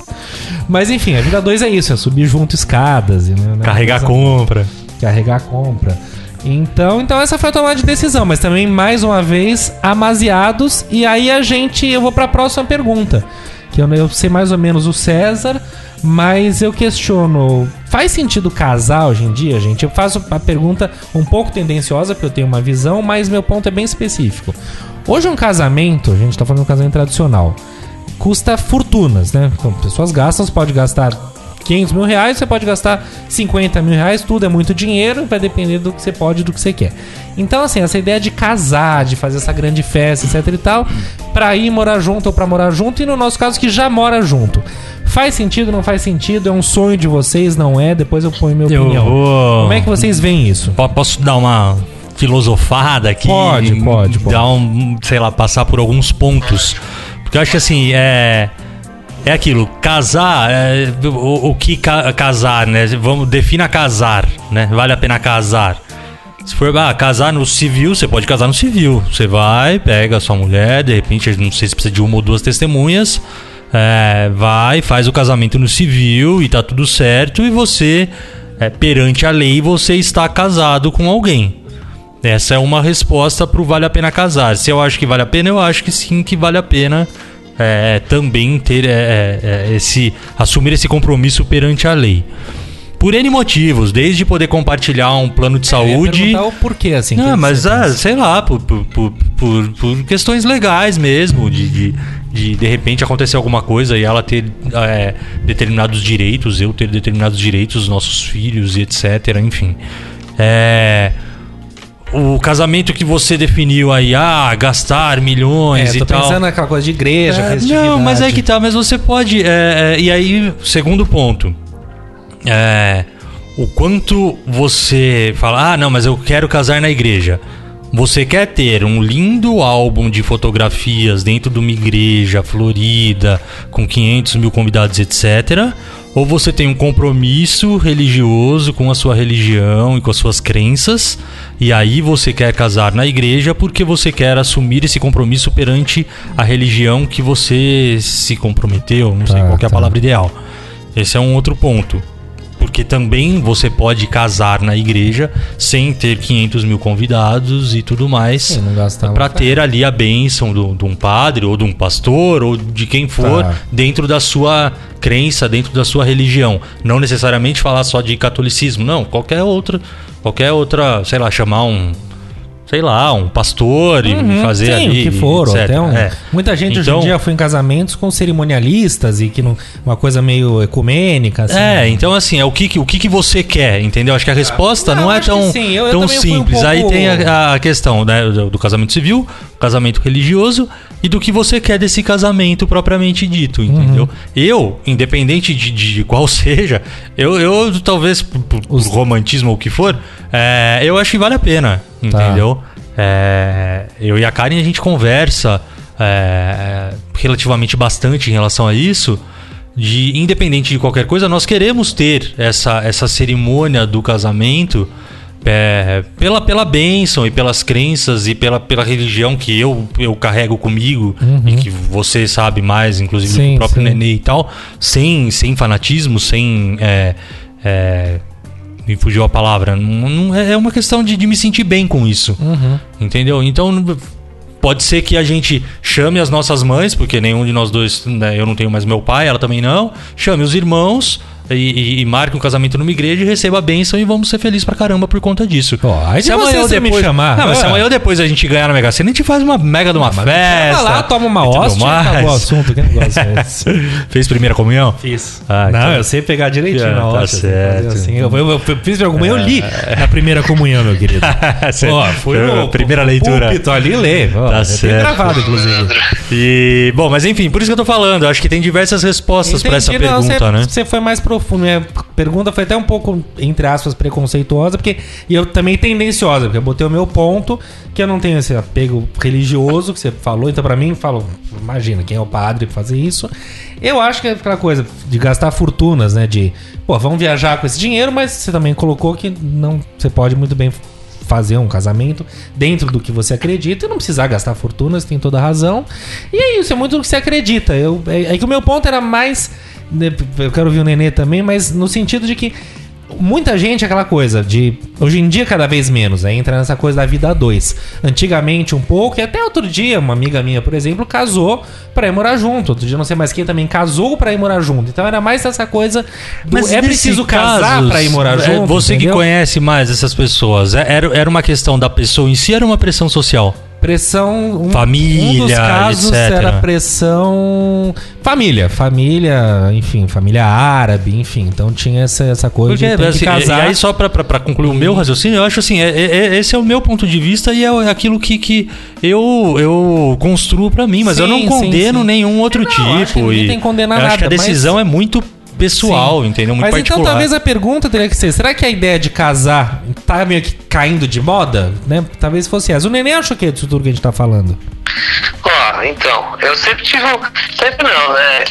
Mas enfim, a vida 2 é isso, é subir junto escadas. e, né, Carregar coisa- compra. carregar a compra. Então, então essa foi a tomada de decisão, mas também mais uma vez amaziados e aí a gente eu vou para a próxima pergunta, que eu, eu sei mais ou menos o César, mas eu questiono, faz sentido casar hoje em dia, gente? Eu faço a pergunta um pouco tendenciosa porque eu tenho uma visão, mas meu ponto é bem específico. Hoje um casamento, a gente tá falando de um casamento tradicional, custa fortunas, né? Então, pessoas gastam, você pode gastar 500 mil reais, você pode gastar 50 mil reais, tudo é muito dinheiro, vai depender do que você pode e do que você quer. Então, assim, essa ideia de casar, de fazer essa grande festa, etc e tal, pra ir morar junto ou pra morar junto, e no nosso caso que já mora junto. Faz sentido, não faz sentido? É um sonho de vocês, não é? Depois eu ponho minha Eu opinião. vou- Como é que vocês veem isso? Po- Posso dar uma filosofada aqui? Pode, pode, pode. Dar um, sei lá, passar por alguns pontos. Porque eu acho que assim, é. É aquilo, casar, é, o, o que ca- casar, né? Vamos, defina casar, né? Vale a pena casar. Se for ah, casar no civil, você pode casar no civil. Você vai, pega a sua mulher, de repente, não sei se precisa de uma ou duas testemunhas. é, vai, faz o casamento no civil e tá tudo certo. E você, é, perante a lei, você está casado com alguém. Essa é uma resposta pro vale a pena casar. Se eu acho que vale a pena, eu acho que sim que vale a pena é, também ter é, é, é, esse assumir esse compromisso perante a lei. Por N motivos, desde poder compartilhar um plano de saúde. o porquê, assim. Não, mas ah, sei lá, por, por, por, por, questões legais mesmo, de, de, de de repente acontecer alguma coisa e ela ter é, determinados direitos, eu ter determinados direitos, nossos filhos e etc. Enfim. É. O casamento que você definiu aí, ah, gastar milhões É, e tô tal. pensando naquela coisa de igreja, É, não, mas é que tá, mas você pode. é, é, e aí, segundo ponto. É, o quanto você fala, ah, não, mas eu quero casar na igreja. Você quer ter um lindo álbum de fotografias dentro de uma igreja florida, com 500 mil convidados, etc. Ou você tem um compromisso religioso com a sua religião e com as suas crenças, e aí você quer casar na igreja porque você quer assumir esse compromisso perante a religião que você se comprometeu, não sei Tá, qual é a tá. palavra ideal. Esse é um outro ponto. Porque também você pode casar na igreja sem ter 500 mil convidados e tudo mais. Pra ter ali a bênção de um padre, ou de um pastor, ou de quem for, Tá. dentro da sua crença, dentro da sua religião. Não necessariamente falar só de catolicismo, não. Qualquer outra, qualquer outra, sei lá, chamar um. Sei lá, um pastor e Uhum, fazer sim, ali. que for. ou etc. Até um- É. Muita gente hoje Então- em dia foi em casamentos com cerimonialistas e que não, uma coisa meio ecumênica. Assim, É, então assim, é o que, o que, que você quer, entendeu? Acho que a resposta Não, não, é tão, sim. Eu- eu tão também fui um simples. Aí pouco- tem a, a questão né, do, do casamento civil, casamento religioso e do que você quer desse casamento propriamente dito, entendeu? Uhum. Eu, independente de, de qual seja, eu, eu talvez por Os- romantismo ou o que for, é, eu acho que vale a pena, Tá. entendeu? É, eu e a Karen a gente conversa é, relativamente bastante em relação a isso. De independente de qualquer coisa, nós queremos ter essa, essa cerimônia do casamento é, pela, pela bênção e pelas crenças e pela, pela religião que eu, eu carrego comigo e que você sabe mais, inclusive do Uhum. Sim, próprio sim. Nenê e tal, sem, sem fanatismo, sem. É, é, me fugiu a palavra. Não, não- é uma questão de, de me sentir bem com isso. Uhum. Entendeu? Então pode ser que a gente chame as nossas mães, porque nenhum de nós dois, né, eu não tenho mais meu pai, ela também não. Chame os irmãos e, e, e marque um casamento numa igreja e receba a bênção e vamos ser felizes pra caramba por conta disso. Aí de você você me chamar. Não, mas se Ah. amanhã ou depois a gente ganhar na Mega Sena, a gente faz uma mega de uma Mas festa. Chama lá, toma uma hóstia acabou o assunto. Que negócio é esse? Fez primeira comunhão? Fiz. Ah, não, então- eu sei pegar direitinho Ah, na tá hóstia. assim, certo. Assim, eu, eu, eu fiz primeira comunhão, eu li na primeira comunhão, meu querido. Ó, fui no primeira leitura. púlpito ali ler. Ó, Tá tenho certo. gravado, inclusive. E, bom, mas enfim, por isso que eu tô falando. Eu acho que tem diversas respostas pra essa não, pergunta, você, né? Você foi mais profundo. Minha pergunta foi até um pouco, entre aspas, preconceituosa, porque. E eu também tendenciosa, porque eu botei o meu ponto, que eu não tenho esse apego religioso que você falou. Então, pra mim, falo, imagina, quem é o padre fazer isso? Eu acho que é aquela coisa de gastar fortunas, né? De, pô, vamos viajar com esse dinheiro, mas você também colocou que não. Você pode muito bem fazer um casamento dentro do que você acredita e não precisar gastar fortunas, tem toda razão. E é isso, é muito do que você acredita. Eu, é, é que o meu ponto era mais. Né, Eu quero ouvir o Nenê também, mas no sentido de que muita gente, aquela coisa de. Hoje em dia, cada vez menos, né? Entra nessa coisa da vida a dois. Antigamente, um pouco, e até outro dia, uma amiga minha, por exemplo, casou pra ir morar junto. Outro dia, não sei mais quem também casou pra ir morar junto. Então era mais essa coisa. Do, é nesse preciso casar pra ir morar é, junto. Você entendeu? que conhece mais essas pessoas, é- era, era uma questão da pessoa em si, era uma pressão social? Pressão. Um, Família, Um dos casos etc. era pressão. Família. Família, enfim, família árabe, enfim. Então tinha essa, essa coisa Porque, de ter assim, que casar. E aí, só pra concluir o meu raciocínio, eu acho assim, é- é- é- esse é o meu ponto de vista e é aquilo que, que eu, eu construo pra mim, mas eu Sim, não sim, condeno sim. nenhum outro Não, acho que tipo. e tem que condenar eu acho que a nada, mas- decisão é muito pessoal, Sim. entendeu? Muito Mas então particular. talvez a pergunta teria que ser: será que a ideia de casar tá meio que caindo de moda? Né? Talvez fosse essa. O neném achou que é disso tudo que a gente tá falando. Ó, então, eu sempre tive. Sempre não, né?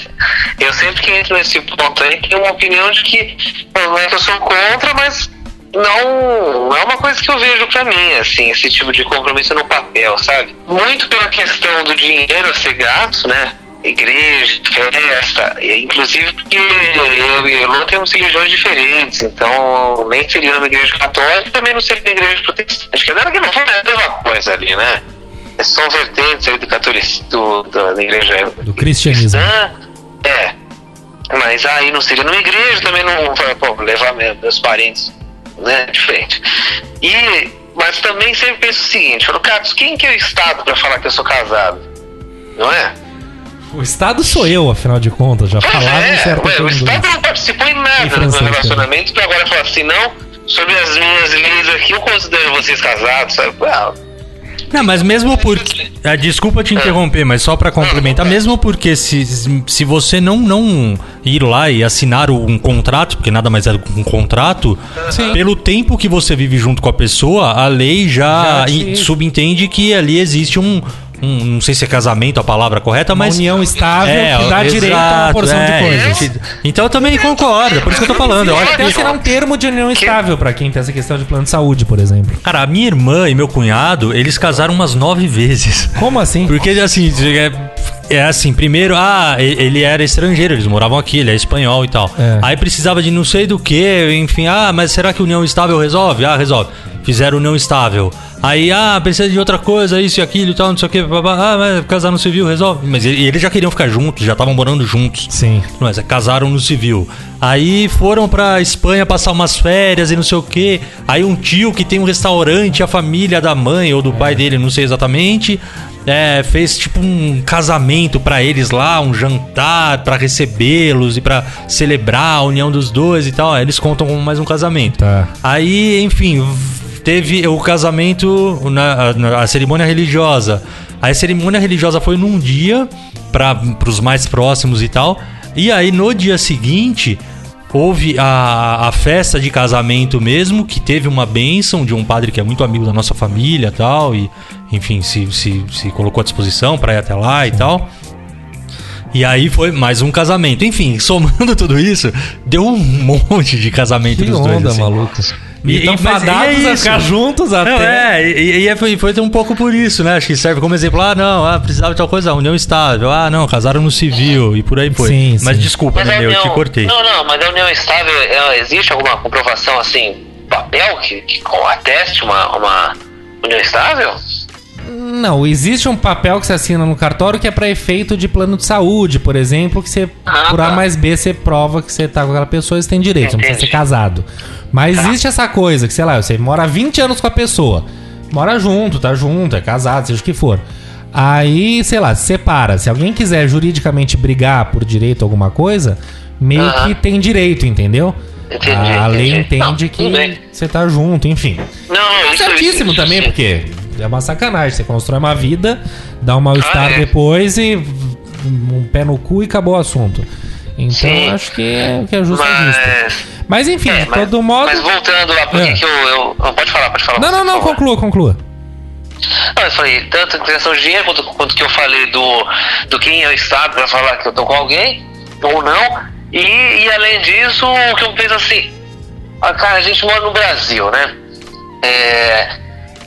Eu sempre que entro nesse ponto aí tenho uma opinião de que não é que eu sou contra, mas não, não é uma coisa que eu vejo pra mim, assim, esse tipo de compromisso no papel, sabe? Muito pela questão do dinheiro a ser gasto, né? Igreja, festa, inclusive porque eu e Elô temos religiões diferentes, então nem seria numa igreja católica também não seria na igreja protestante, que era que não foi a mesma coisa ali, né? São vertentes aí do catolicismo, da igreja Do cristianismo. cristã, é. Mas aí não seria numa igreja, também não vai pô, levar me- meus parentes né, de frente. E, mas também sempre penso o seguinte, falo, Catos, quem que é o Estado para falar que eu sou casado? Não é? O Estado sou eu, afinal de contas. Já Pois falava em é, certo ué, o tempo Estado não participou em nada do meu relacionamento para agora falar assim, não, sobre as minhas leis aqui, eu considero vocês casados, sabe? Não, mas mesmo porque. Ah, desculpa te interromper, mas só pra complementar, mesmo porque se, se você não, não ir lá e assinar um contrato, porque nada mais é um contrato, Sim. pelo tempo que você vive junto com a pessoa, a lei já, Já te- subentende que ali existe um, um- Não sei se é casamento a palavra correta, Uma mas. união estável É, que dá direito a uma exato, porção é. de coisas. Então eu também concordo, é por isso que eu tô falando. Eu acho Até que assinar um termo de união estável pra quem tem essa questão de plano de saúde, por exemplo. Cara, a minha irmã e meu cunhado, eles casaram umas nove vezes. Como assim? Porque, assim, é, é assim, primeiro, ah, ele era estrangeiro, eles moravam aqui, ele é espanhol e tal. É. Aí precisava de não sei do que, enfim, ah, mas será que união estável resolve? Ah, resolve. Fizeram união estável. Aí, ah, precisa de outra coisa, isso e aquilo e tal, não sei o que, ah, mas casar no civil resolve. Mas eles já queriam ficar juntos, já estavam morando juntos. Sim. Mas é, casaram no civil. Aí foram pra Espanha passar umas férias e não sei o que. Aí um tio que tem um restaurante, a família da mãe ou do pai dele, não sei exatamente, é, fez tipo um casamento pra eles lá, um jantar pra recebê-los e pra celebrar a união dos dois e tal. Aí eles contam como mais um casamento. Tá. Aí, enfim, teve o casamento, na, na- a cerimônia religiosa. Aí a cerimônia religiosa foi num dia, para os mais próximos e tal. E aí no dia seguinte, houve a, a festa de casamento mesmo, que teve uma bênção de um padre que é muito amigo da nossa família e tal. E, enfim, se, se, se colocou à disposição para ir até lá e tal. E aí foi mais um casamento. Enfim, somando tudo isso, deu um monte de casamento Que dos dois. onda, assim. maluco. E- E estão e é fadados a ficar juntos até. Não, é, e, e é- foi, foi um pouco por isso, né? Acho que serve como exemplo. Ah, não, ah, precisava de tal coisa, união estável. Ah, não, casaram no civil e por aí foi. Sim, mas sim. desculpa, Mas né, eu te cortei. Não, não, mas a união estável, existe alguma comprovação assim, papel que, que ateste uma, uma união estável? Não, existe um papel que você assina no cartório que é pra efeito de plano de saúde, por exemplo, que você, Ah, por A tá. mais B, você prova que você tá com aquela pessoa e você tem direito, não precisa ser Entendi. casado. Mas existe essa coisa, que sei lá, você mora 20 anos com a pessoa, mora junto, tá junto, é casado, seja o que for. Aí, sei lá, se separa. Se alguém quiser juridicamente brigar por direito a alguma coisa, meio que tem direito, entendeu? Entendi, a lei entendi. entende Não, que você tá junto, enfim. Não, não, isso Certíssimo isso, também, sim. porque é uma sacanagem. Você constrói uma vida, dá um mal-estar Ah, é. depois e um pé no cu e acabou o assunto. Então Sim. acho que é, que é justo é. Mas, Mas enfim, é, de mas, todo modo. mas voltando lá, por que É. que eu, eu. não, Pode falar, pode falar. Não, não, não, conclua, conclua. Não, eu falei, tanto em questão de dinheiro quanto, quanto que eu falei do, do quem eu estado pra falar que eu tô com alguém, ou não. E, e além disso, o que eu penso assim, ah, cara, a gente mora no Brasil, né? É,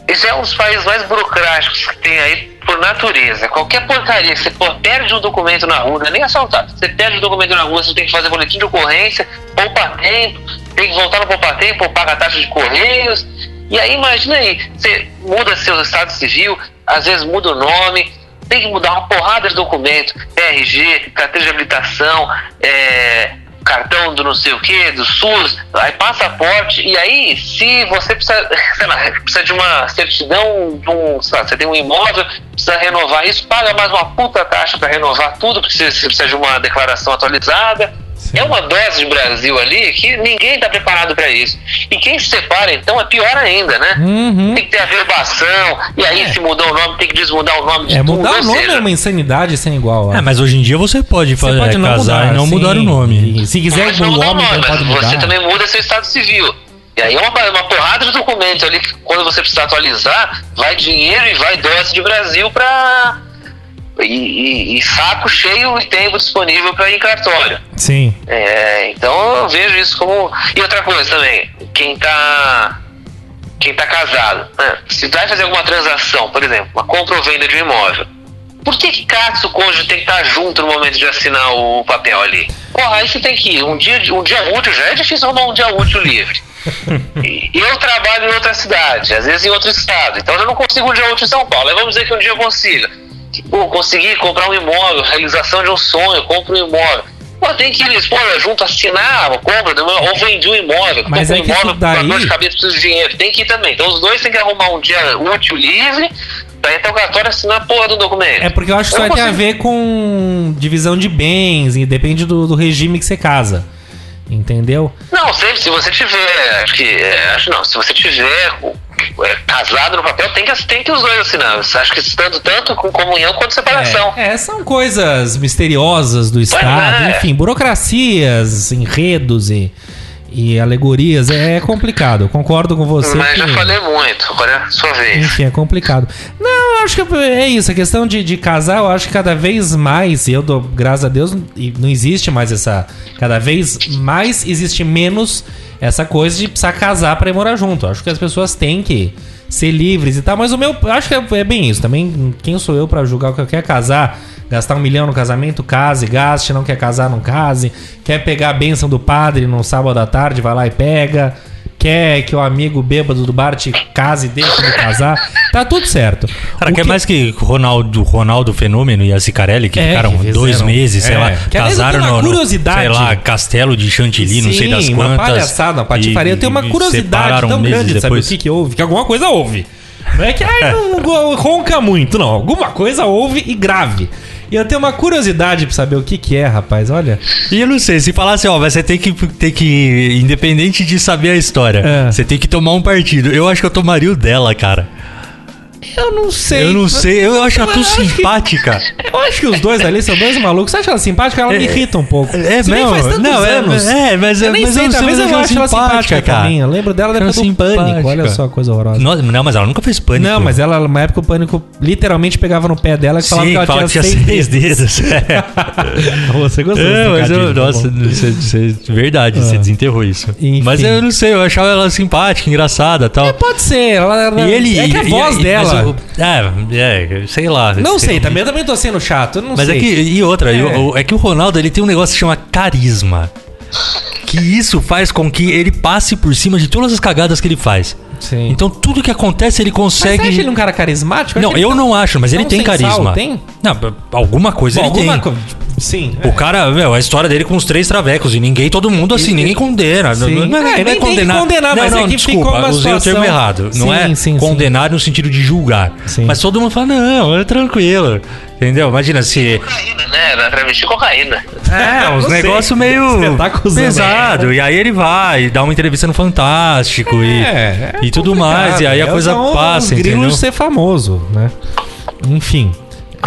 esse é um dos países mais burocráticos que tem aí por natureza. Qualquer porcaria que você perde um documento na rua, não é nem assaltado. Você perde um documento na rua, você tem que fazer boletim de ocorrência, poupar tempo, tem que voltar no poupar tempo, paga a taxa de correios. E aí, imagina aí, você muda seu estado civil, às vezes muda o nome, tem que mudar uma porrada de documento, RG, carteira de habilitação, é, cartão do não sei o que, do SUS, aí passaporte, e aí se você precisa, sei lá, precisa de uma certidão, de um, sei lá, você tem um imóvel, precisa renovar isso, paga mais uma puta taxa para renovar tudo, porque você precisa de uma declaração atualizada. É uma dose de Brasil ali que ninguém está preparado para isso. E quem se separa, então, é pior ainda, né? Uhum. Tem que ter averbação, e aí se mudou o nome, tem que desmudar o nome de É, tudo. mudar o nome seja, é uma insanidade sem igual. ó. É, mas hoje em dia você pode, Você fazer, pode não casar mudar, e não sim. mudar o nome. E se quiser Mas o não mudar nome, então mas pode mudar. Você também muda seu estado civil. E aí é uma, uma porrada de documentos ali que quando você precisar atualizar, vai dinheiro e vai dose de Brasil pra. E, e- e saco cheio e tempo disponível para ir em cartório. Sim. É, então eu vejo isso como. E outra coisa também, quem tá. Quem tá casado, né? se vai fazer alguma transação, por exemplo, uma compra ou venda de um imóvel, por que que Katsu, o cônjuge, tem que estar junto no momento de assinar o papel ali? Porra, aí você tem que ir. Um dia, um dia útil já é difícil arrumar um dia útil livre. E eu trabalho em outra cidade, às vezes em outro estado, então eu não consigo um dia útil em São Paulo. Aí vamos dizer que um dia eu consiga. Pô, consegui comprar um imóvel, realização de um sonho, compro um imóvel. Pô, tem que ir, pô, junto assinar compra, imóvel, ou vendi um imóvel, Mas é um imóvel, daí- dor de cabeça, preciso de dinheiro. Tem que ir também. Então os dois têm que arrumar um dia útil livre pra ir até o cartório assinar a porra do documento. É porque eu acho que isso vai ter a consigo- ver com divisão de bens e depende do, do regime que você casa. Entendeu? Não, sempre, se você tiver, acho que, é, acho não, se você tiver é, casado no papel, tem que, tem que os dois assinar. Acho que estando tanto com comunhão quanto separação. É, é, são coisas misteriosas do Estado, é. enfim, burocracias, enredos e, e alegorias. É complicado, concordo com você. Mas já que- falei muito, agora é a sua vez. Enfim, é complicado. Não, eu acho que é isso. A questão de, de casar, eu acho que cada vez mais, e eu dou graças a Deus, não existe mais essa. Cada vez mais existe menos essa coisa de precisar casar pra ir morar junto. Eu acho que as pessoas têm que ser livres e tal. Mas o meu. eu Acho que é, é bem isso. Também, quem sou eu pra julgar o que quer casar? Gastar um milhão no casamento, case, gaste, não quer casar, não case. Quer pegar a bênção do padre no sábado à tarde, vai lá e pega. Quer que o amigo bêbado do bar te case deixe de casar. Tá tudo certo. Cara, O quer que- mais que Ronaldo, Ronaldo Fenômeno e a Cicarelli, que É, ficaram que dois meses, sei É. lá, Que, casaram no, curiosidade. sei lá, castelo de Chantilly, não sei das Sim, quantas. uma palhaçada, uma patifaria. e- Eu tenho uma curiosidade tão grande de saber depois. o que, que houve, que alguma coisa houve. Não é que ai, não ronca muito, não. Alguma coisa houve e grave. E eu tenho uma curiosidade pra saber o que, que é, rapaz. Olha. E eu não sei, se falasse, ó, você tem que, tem que, independente de saber a história, É. você tem que tomar um partido. Eu acho que eu tomaria o dela, cara. Eu não sei. Eu não sei, eu acho Eu acho que- simpática. Eu acho que os dois ali são dois malucos. Você acha ela simpática? Ela me irrita um pouco. É que mesmo? faz Não, é- anos. é, mas- eu nem mas sei, eu talvez eu mas ache ela simpática, cara. Eu lembro dela depois do Pânico. simpática. Olha só, coisa horrorosa. Não, não, mas ela nunca fez pânico. Não, mas ela, numa época, o pânico literalmente pegava no pé dela e falava Sim, que ela fala tinha, tinha seis dedos. É. Você gostou É, mas eu, tá nossa, você, você- verdade, você desenterrou isso. Mas eu não sei, eu achava ela simpática, engraçada e tal. Pode ser. Ela, E ele. é que a voz dela. Mas o- é, é, sei lá. Não sei, também, eu também tô sendo chato. Eu não Mas sei. é que. E outra, É. e o- é que o Ronaldo ele tem um negócio que chama carisma. Que isso faz com que ele passe por cima de todas as cagadas que ele faz. Sim. Então tudo que acontece ele Mas você consegue. acha ele um cara carismático? Não, eu tão- não acho, mas ele tem carisma. Tem? Não, alguma coisa Bom, ele alguma tem. co- Sim. O cara, meu, a história dele com os três travecos e ninguém, todo mundo assim, Ele- ninguém condena. Não, Sim. não, não É, é, tem que condenar. condenar, não, mas é não, que desculpa, ficou uma usei o termo errado. Não Sim, é sim, sim. condenar no sentido de julgar. Sim. Mas todo mundo fala, não, é tranquilo. Entendeu? Imagina se. Cocaína, né? Era travesti cocaína. É, uns Não sei. negócios meio tá pesado. E aí ele vai, dá uma entrevista no Fantástico e, É, é e tudo mais. E aí a É, coisa são passa, os entendeu? ser famoso, né? Enfim.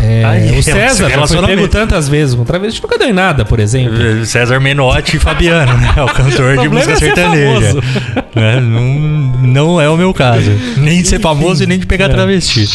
É, Aí, o é, César já foi pego tantas vezes com travesti, nunca deu em nada, por exemplo. César Menotti e Fabiano, né? O cantor de problema música é ser sertaneja. Né? Não, não é o meu caso. Nem de ser famoso e nem de pegar É. travesti.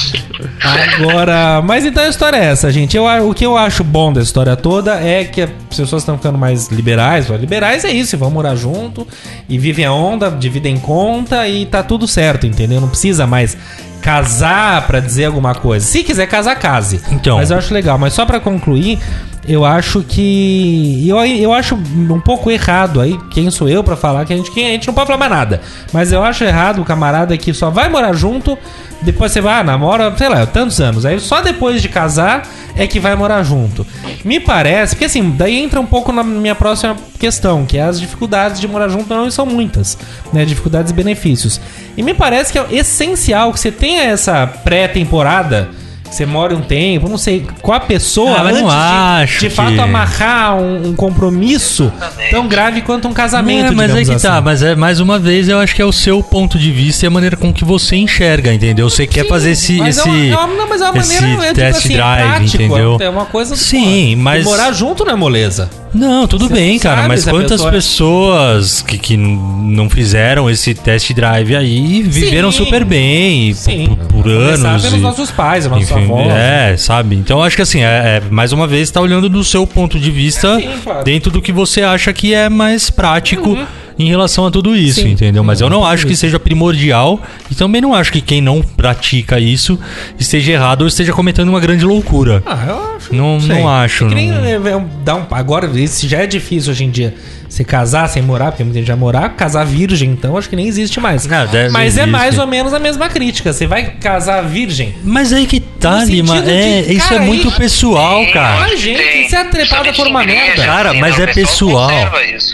Agora, mas então a história é essa, gente. Eu, o que eu acho bom da história toda é que as pessoas estão ficando mais liberais. Liberais é isso, vão morar junto e vivem a onda, dividem conta e tá tudo certo, entendeu? Não precisa mais casar pra dizer alguma coisa. Se quiser casar, case. Então. Mas eu acho legal. Mas só pra concluir, eu acho que. Eu, eu acho um pouco errado aí. Quem sou eu pra falar que a gente, que a gente não pode falar mais nada. Mas eu acho errado o camarada que só vai morar junto. Depois você vai, ah, namora, sei lá, tantos anos. Aí só depois de casar é que vai morar junto. Me parece, porque assim, daí entra um pouco na minha próxima questão, que é as dificuldades de morar junto não são muitas, né? Dificuldades e benefícios. E me parece que é essencial que você tenha essa pré-temporada, você mora um tempo, não sei, com a pessoa, Ah, mas não antes acho de, de que- fato amarrar um, um compromisso tão grave quanto um casamento. É, mas aí digamos que tá, assim. mas é mais uma vez eu acho que é o seu ponto de vista e a maneira com que você enxerga, entendeu? Você quer Sim, fazer esse, mas é esse, é uma- não, mas é uma esse maneira, é, tipo test assim, drive, prático, entendeu? É uma coisa. Sim, pô, mas- Morar junto não é moleza. Não, tudo Você bem, cara, mas quantas pessoa- pessoas que, que não fizeram esse test drive aí viveram Sim. super bem Sim. por, por anos. pelos e- nossos pais, nossos enfim, avós. é, sabe? Então acho que assim, é, é, mais uma vez, tá olhando do seu ponto de vista claro. dentro do que você acha que é mais prático em relação a tudo isso, Sim. entendeu? Mas eu não acho que seja primordial e também não acho que quem não pratica isso esteja errado ou esteja cometendo uma grande loucura. Ah, eu acho. Não- sei. não acho, É que nem, não. é, é, dar um, agora, isso já é difícil hoje em dia. Se casar sem morar, porque muita gente já morar, casar virgem, então acho que nem existe mais. Não, Mas é existe. mais ou menos a mesma crítica. Você vai casar virgem? Mas aí que tá, Lima. É, de, isso cara, é muito isso- pessoal, cara. Ai, gente, Tem. isso é trepada Principalmente por uma merda. Cara, mas é pessoal.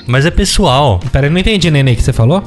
Mas é pessoal. Pera aí, não entendi, Nenê, o que você falou?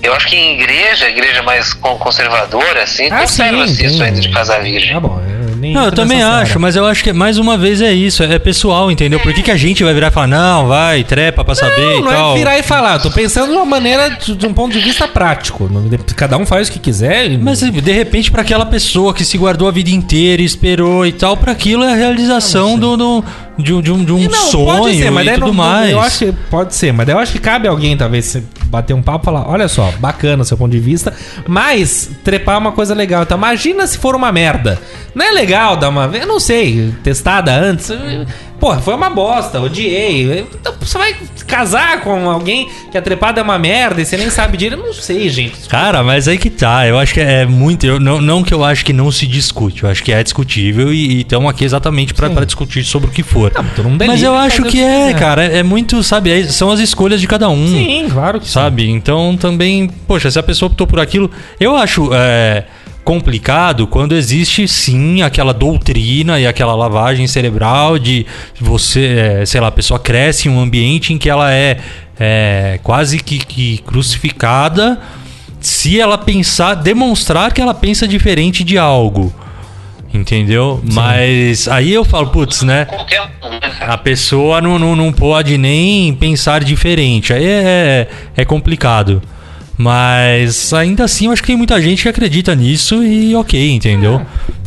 Eu acho que em igreja, igreja mais con- conservadora, assim, Ah, conserva-se sim, isso tem. ainda de casar virgem. Tá bom, eu nem Não, eu também acho, mas eu acho que mais uma vez é isso, é pessoal, entendeu? Por que, que a gente vai virar e falar, não, vai, trepa pra saber Não, e não tal? é virar e falar. Tô pensando de uma maneira, de, um ponto de vista prático. Cada um faz o que quiser. e- Mas de repente, pra aquela pessoa que se guardou a vida inteira, esperou e tal, pra aquilo é a realização do, do- de, um- de um, de um não, sonho pode ser, mas e daí tudo não- mais. Eu acho que pode ser, mas eu acho que cabe alguém, talvez, bater um papo e falar: olha só, bacana seu ponto de vista, mas trepar é uma coisa legal. Então, imagina se for uma merda. Não é legal dar uma. Eu não sei, testada antes. Porra, foi uma bosta, odiei. Então, você vai casar com alguém que a trepada é uma merda e você nem sabe direito? Eu não sei, gente. Cara, mas aí que tá. Eu acho que é muito. Eu, não, não que eu acho que não se discute, eu acho que é discutível e estamos aqui exatamente pra Sim. pra discutir sobre o que for. Não, é mas eu acho que é, quiser. cara. É muito, sabe? é- são as escolhas de cada um. Sim, claro que sim. Sabe? Então também, poxa, se a pessoa optou por aquilo, eu acho é, complicado quando existe sim aquela doutrina e aquela lavagem cerebral de você, é, sei lá, a pessoa cresce em um ambiente em que ela é, é, quase que, que crucificada se ela pensar, demonstrar que ela pensa diferente de algo. Entendeu? Mas aí eu falo, putz, né? Né? A pessoa não, não, não pode nem pensar diferente. Aí é, é complicado. Mas ainda assim eu acho que tem muita gente que acredita nisso e ok, entendeu?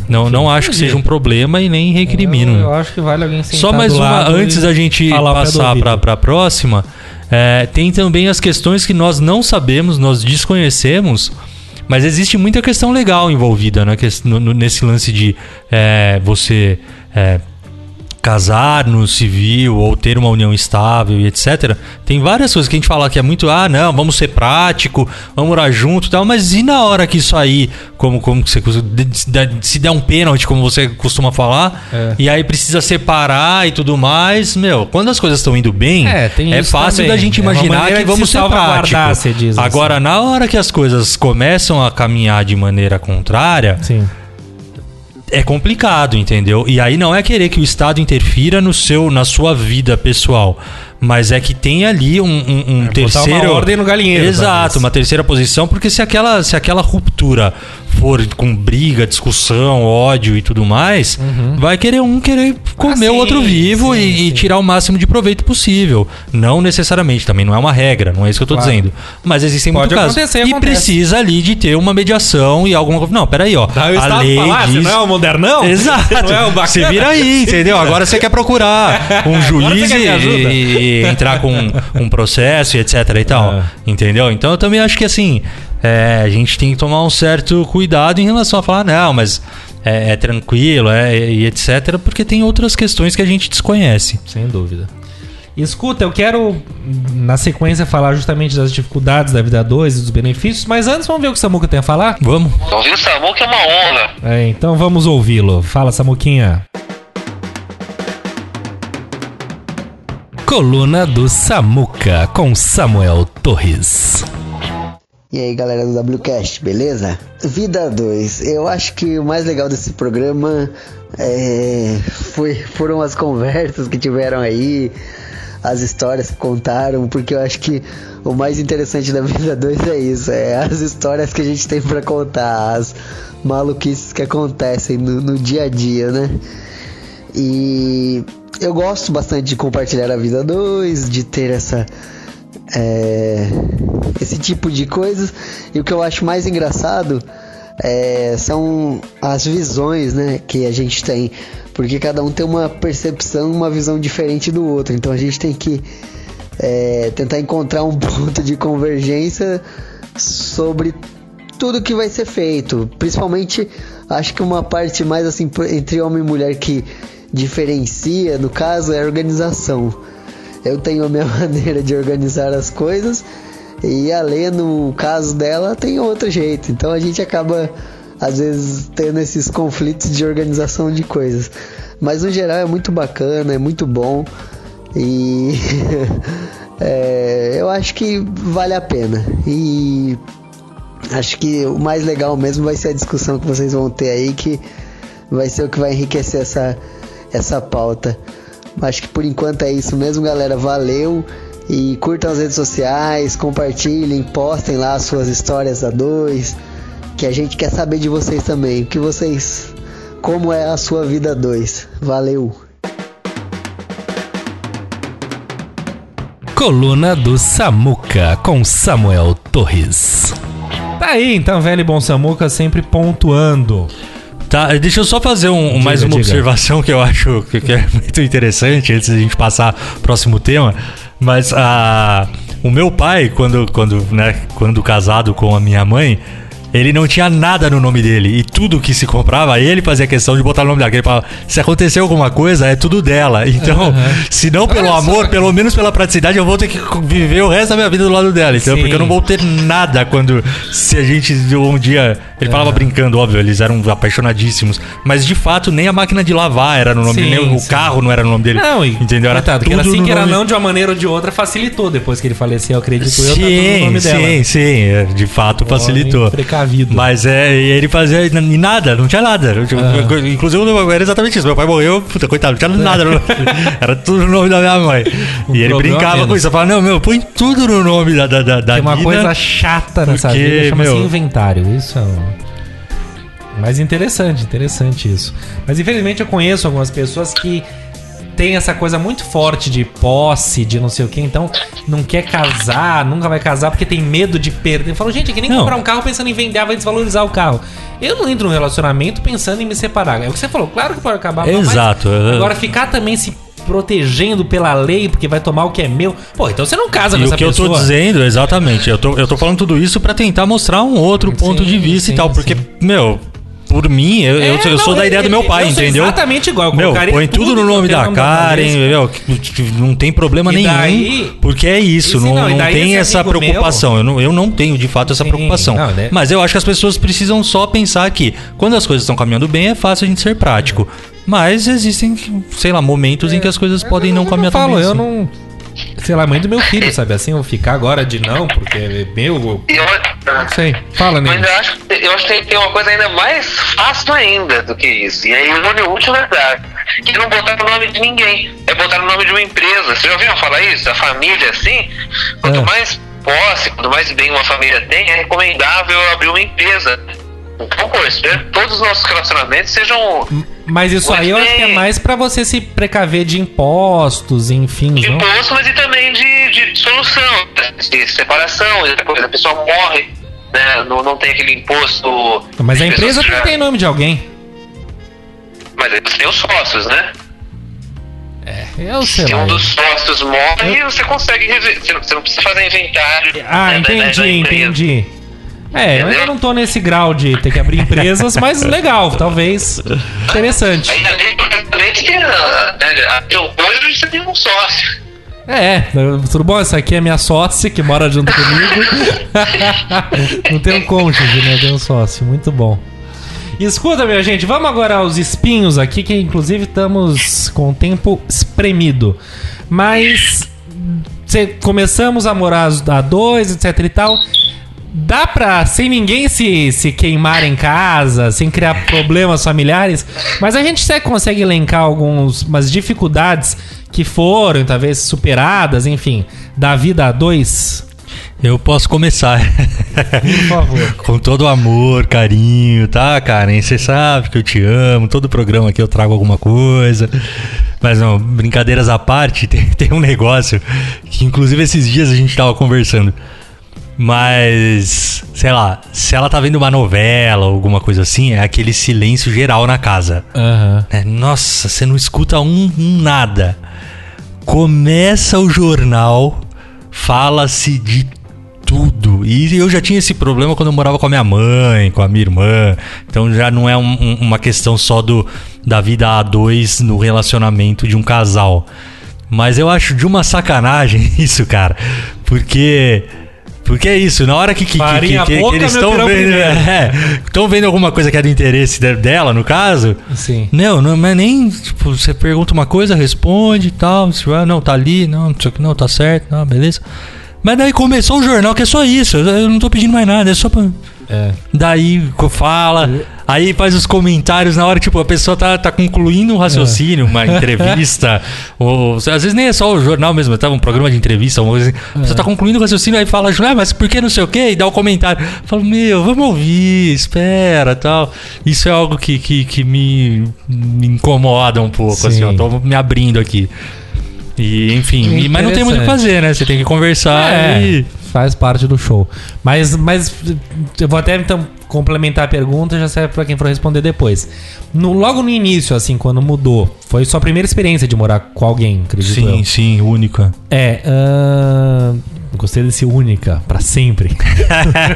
não, não acho que seja um problema e nem Eu, recrimino. eu acho que vale alguém sentar Só mais uma, antes da gente passar para a próxima, é, tem também as questões que nós não sabemos, nós desconhecemos, mas existe muita questão legal envolvida né, no- nesse lance de é, você é, casar no civil ou ter uma união estável e etc. Tem várias coisas que a gente fala que é muito, ah, não, vamos ser prático, vamos morar junto e tal, mas e na hora que isso aí, como, como que você se der um pênalti, como você costuma falar, É. e aí precisa separar e tudo mais, meu, quando as coisas estão indo bem, É, é fácil também. da gente É imaginar maneira que vamos se ser práticos. assim. Agora, na hora que as coisas começam a caminhar de maneira contrária, Sim. É complicado, entendeu? E aí não é querer que o Estado interfira no seu, na sua vida pessoal, mas é que tem ali um, um, um É, botar terceiro uma ordem no galinheiro, Exato, talvez. uma terceira posição, porque se aquela, se aquela ruptura for com briga, discussão, ódio e tudo mais, vai querer um querer comer Ah, o sim, outro vivo sim, e, e sim. tirar o máximo de proveito possível. Não necessariamente, também não é uma regra, não é isso que eu tô Claro. dizendo. Mas existem Pode muitos casos. e acontece. precisa ali de ter uma mediação e alguma coisa. Não, peraí, ó. O a lei falar, diz... não é o modernão? Exato. Não é o bacana? Você vira aí, entendeu? Agora você quer procurar um juiz e? E entrar com um processo e etc e tal. É. Entendeu? Então eu também acho que assim, é, a gente tem que tomar um certo cuidado em relação a falar, não, mas é, é tranquilo, é, e etc, porque tem outras questões que a gente desconhece. Sem dúvida. Escuta, eu quero, na sequência, falar justamente das dificuldades da vida 2 e dos benefícios, mas antes vamos ver o que o Samuca tem a falar? Vamos? Ouvir o Samuca é uma honra. É, então vamos ouvi-lo. Fala, Samuquinha. Coluna do Samuca, com Samuel Torres. E aí galera do WCast, beleza? Vida 2, eu acho que o mais legal desse programa é, foi, foram as conversas que tiveram aí, as histórias que contaram, porque eu acho que o mais interessante da Vida 2 é isso, é as histórias que a gente tem pra contar, as maluquices que acontecem no, no dia a dia, né? E eu gosto bastante de compartilhar a Vida 2, de ter essa é, esse tipo de coisas. E o que eu acho mais engraçado é, são as visões né, que a gente tem. Porque cada um tem uma percepção, uma visão diferente do outro. Então a gente tem que é, tentar encontrar um ponto de convergência sobre tudo que vai ser feito. Principalmente, acho que uma parte mais assim entre homem e mulher que diferencia, no caso, é a organização. Eu tenho a minha maneira de organizar as coisas e a Lê, no caso dela, tem outro jeito. Então a gente acaba, às vezes, tendo esses conflitos de organização de coisas. Mas no geral é muito bacana, é muito bom e é, eu acho que vale a pena. E acho que o mais legal mesmo vai ser a discussão que vocês vão ter aí, que vai ser o que vai enriquecer essa, essa pauta. Acho que por enquanto é isso mesmo, galera. Valeu. E curtam as redes sociais, compartilhem, postem lá as suas histórias a dois. Que a gente quer saber de vocês também. O que vocês como é a sua vida 2. Valeu! Coluna do Samuca com Samuel Torres. Tá aí, então, velho e bom Samuca sempre pontuando. Tá, deixa eu só fazer um, Diga, mais uma diga. observação que eu acho que, que é muito interessante antes da gente passar pro próximo tema. Mas a, o meu pai, quando, quando, né, quando casado com a minha mãe, ele não tinha nada no nome dele. E tudo que se comprava, ele fazia questão de botar o nome dela. Ele falava, se acontecer alguma coisa, é tudo dela. Então, se não pelo Olha só. amor, pelo menos pela praticidade, eu vou ter que viver o resto da minha vida do lado dela. Então, Sim. porque eu não vou ter nada quando. Se a gente um dia. Ele falava brincando, óbvio, eles eram apaixonadíssimos. Mas de fato, nem a máquina de lavar era no nome Sim, dele, nem o sim. carro não era no nome dele. Não, e, entendeu? Era coitado, tudo era assim no que era nome- não de uma maneira ou de outra, facilitou depois que ele faleceu, eu acredito eu, tá tudo no Sim, nome dela. sim, sim, é, de fato facilitou. Precavido. Mas é, ele fazia e nada, não tinha nada. Tipo, Ah. Inclusive era exatamente isso. Meu pai morreu, puta, coitado, não tinha nada. era tudo no nome da minha mãe. Um e ele brincava com isso. Eu falava, não, meu, põe tudo no nome da, da, da, Tem uma mina. coisa chata nessa porque, vida, chama-se inventário. Isso é um... Mas interessante, interessante isso. Mas infelizmente eu conheço algumas pessoas que têm essa coisa muito forte de posse, de não sei o que, então não quer casar, nunca vai casar porque tem medo de perder. Eu falo, gente, é que nem Não. comprar um carro pensando em vender, vai desvalorizar o carro. Eu não entro num relacionamento pensando em me separar. É o que você falou, claro que pode acabar. mas Exato. Agora ficar também se protegendo pela lei porque vai tomar o que é meu. Pô, então você não casa E com o essa que eu pessoa. tô dizendo, exatamente, eu tô, eu tô falando tudo isso pra tentar mostrar um outro ponto Sim, de vista sim, e tal. Porque, sim. meu, por mim, eu, eu, É, sou- eu não, sou da ideia do meu pai, eu entendeu? Exatamente igual. eu Meu, põe tudo no nome da Karen, meu, não tem problema E nenhum. daí- porque é isso, não, não, não tem essa preocupação. Eu, não, eu não tenho, de fato, essa Sim, preocupação. né? Mas eu acho que as pessoas precisam só pensar que quando as coisas estão caminhando bem, é fácil a gente ser prático. Mas existem, sei lá, momentos em que as coisas podem não eu caminhar tão falo, bem. eu assim. não. Sei lá, mãe do meu filho, sabe? Assim, eu ficar agora de não, porque é meu. eu- Não sei. Fala, mas Ney. eu acho, eu acho que tem, uma coisa ainda mais fácil ainda do que isso. E aí o útil verdade. Que é não botar o nome de ninguém. É botar o nome de uma empresa. Vocês já ouviram falar isso? A família, assim? Quanto É. mais posse, quanto mais bem uma família tem, é recomendável abrir uma empresa. Eu espero que todos os nossos relacionamentos sejam Mas isso aí eu acho que é mais pra você se precaver de impostos, enfim, de não? imposto, mas e também de, de solução, né? de separação, depois a pessoa morre, né? Não, não tem aquele imposto. Mas a empresa tem que ter nome de alguém. Mas aí você tem os sócios, né? Eu sei Se um dos sócios morre, você consegue. rever- Você não, precisa fazer inventário. Ah, né, entendi, entendi. É, eu ainda não tô nesse grau de ter que abrir empresas, mas legal, talvez. Interessante. Ainda bem que ah, né, até hoje você tem um sócio. É, tudo bom? Essa aqui é minha sócia que mora junto comigo. não tem um cônjuge, né? Tem um sócio. Muito bom. Escuta, minha gente, vamos agora aos espinhos aqui, que inclusive estamos com o tempo espremido. Mas cê- começamos a morar a dois, etc e tal. Dá pra, sem ninguém se, se queimar em casa, sem criar problemas familiares, mas a gente até consegue elencar algumas dificuldades que foram, talvez, superadas, enfim, da vida a dois. Eu posso começar. Por favor. Com todo o amor, carinho, tá, Karen? Você sabe que eu te amo. Todo programa aqui eu trago alguma coisa. Mas não, brincadeiras à parte, tem, tem um negócio que, inclusive, esses dias a gente tava conversando. Mas, sei lá, se ela tá vendo uma novela ou alguma coisa assim, é aquele silêncio geral na casa. Aham. É, nossa, você não escuta um, um nada. Começa o jornal, fala-se de tudo. E eu já tinha esse problema quando eu morava com a minha mãe, com a minha irmã. Então já não é um- um- uma questão só do, da vida a dois no relacionamento de um casal. Mas eu acho de uma sacanagem isso, cara. Porque. Porque é isso, na hora que, que, que, que- pouca, eles estão vendo, primeiro. é, estão vendo alguma coisa que é do interesse de- dela, no caso, Sim. não, não é nem, tipo, você pergunta uma coisa, responde e tal, vai, não, tá ali, não, não sei o que, não, tá certo, não, beleza. Mas daí começou o jornal, que é só isso. Eu não tô pedindo mais nada, é só pra. É. Daí fala, aí faz os comentários na hora, tipo, a pessoa tá, tá concluindo um raciocínio, uma entrevista, ou às vezes nem é só o jornal mesmo, tava um programa de entrevista, uma coisa assim. A pessoa tá concluindo o raciocínio, aí fala, ah, mas por que não sei o quê? E dá o comentário. Fala, meu, vamos ouvir, espera tal. Isso é algo que, que, que me, me incomoda um pouco, Sim. assim, eu tô me abrindo aqui. E, enfim, mas não tem muito o que fazer, né? Você tem que conversar É, e. faz parte do show. Mas, mas eu vou até então complementar a pergunta, já serve pra quem for responder depois. No, logo no início, assim, quando mudou, foi sua primeira experiência de morar com alguém, acredito Sim, eu. sim, única. É, gostei desse única, pra sempre.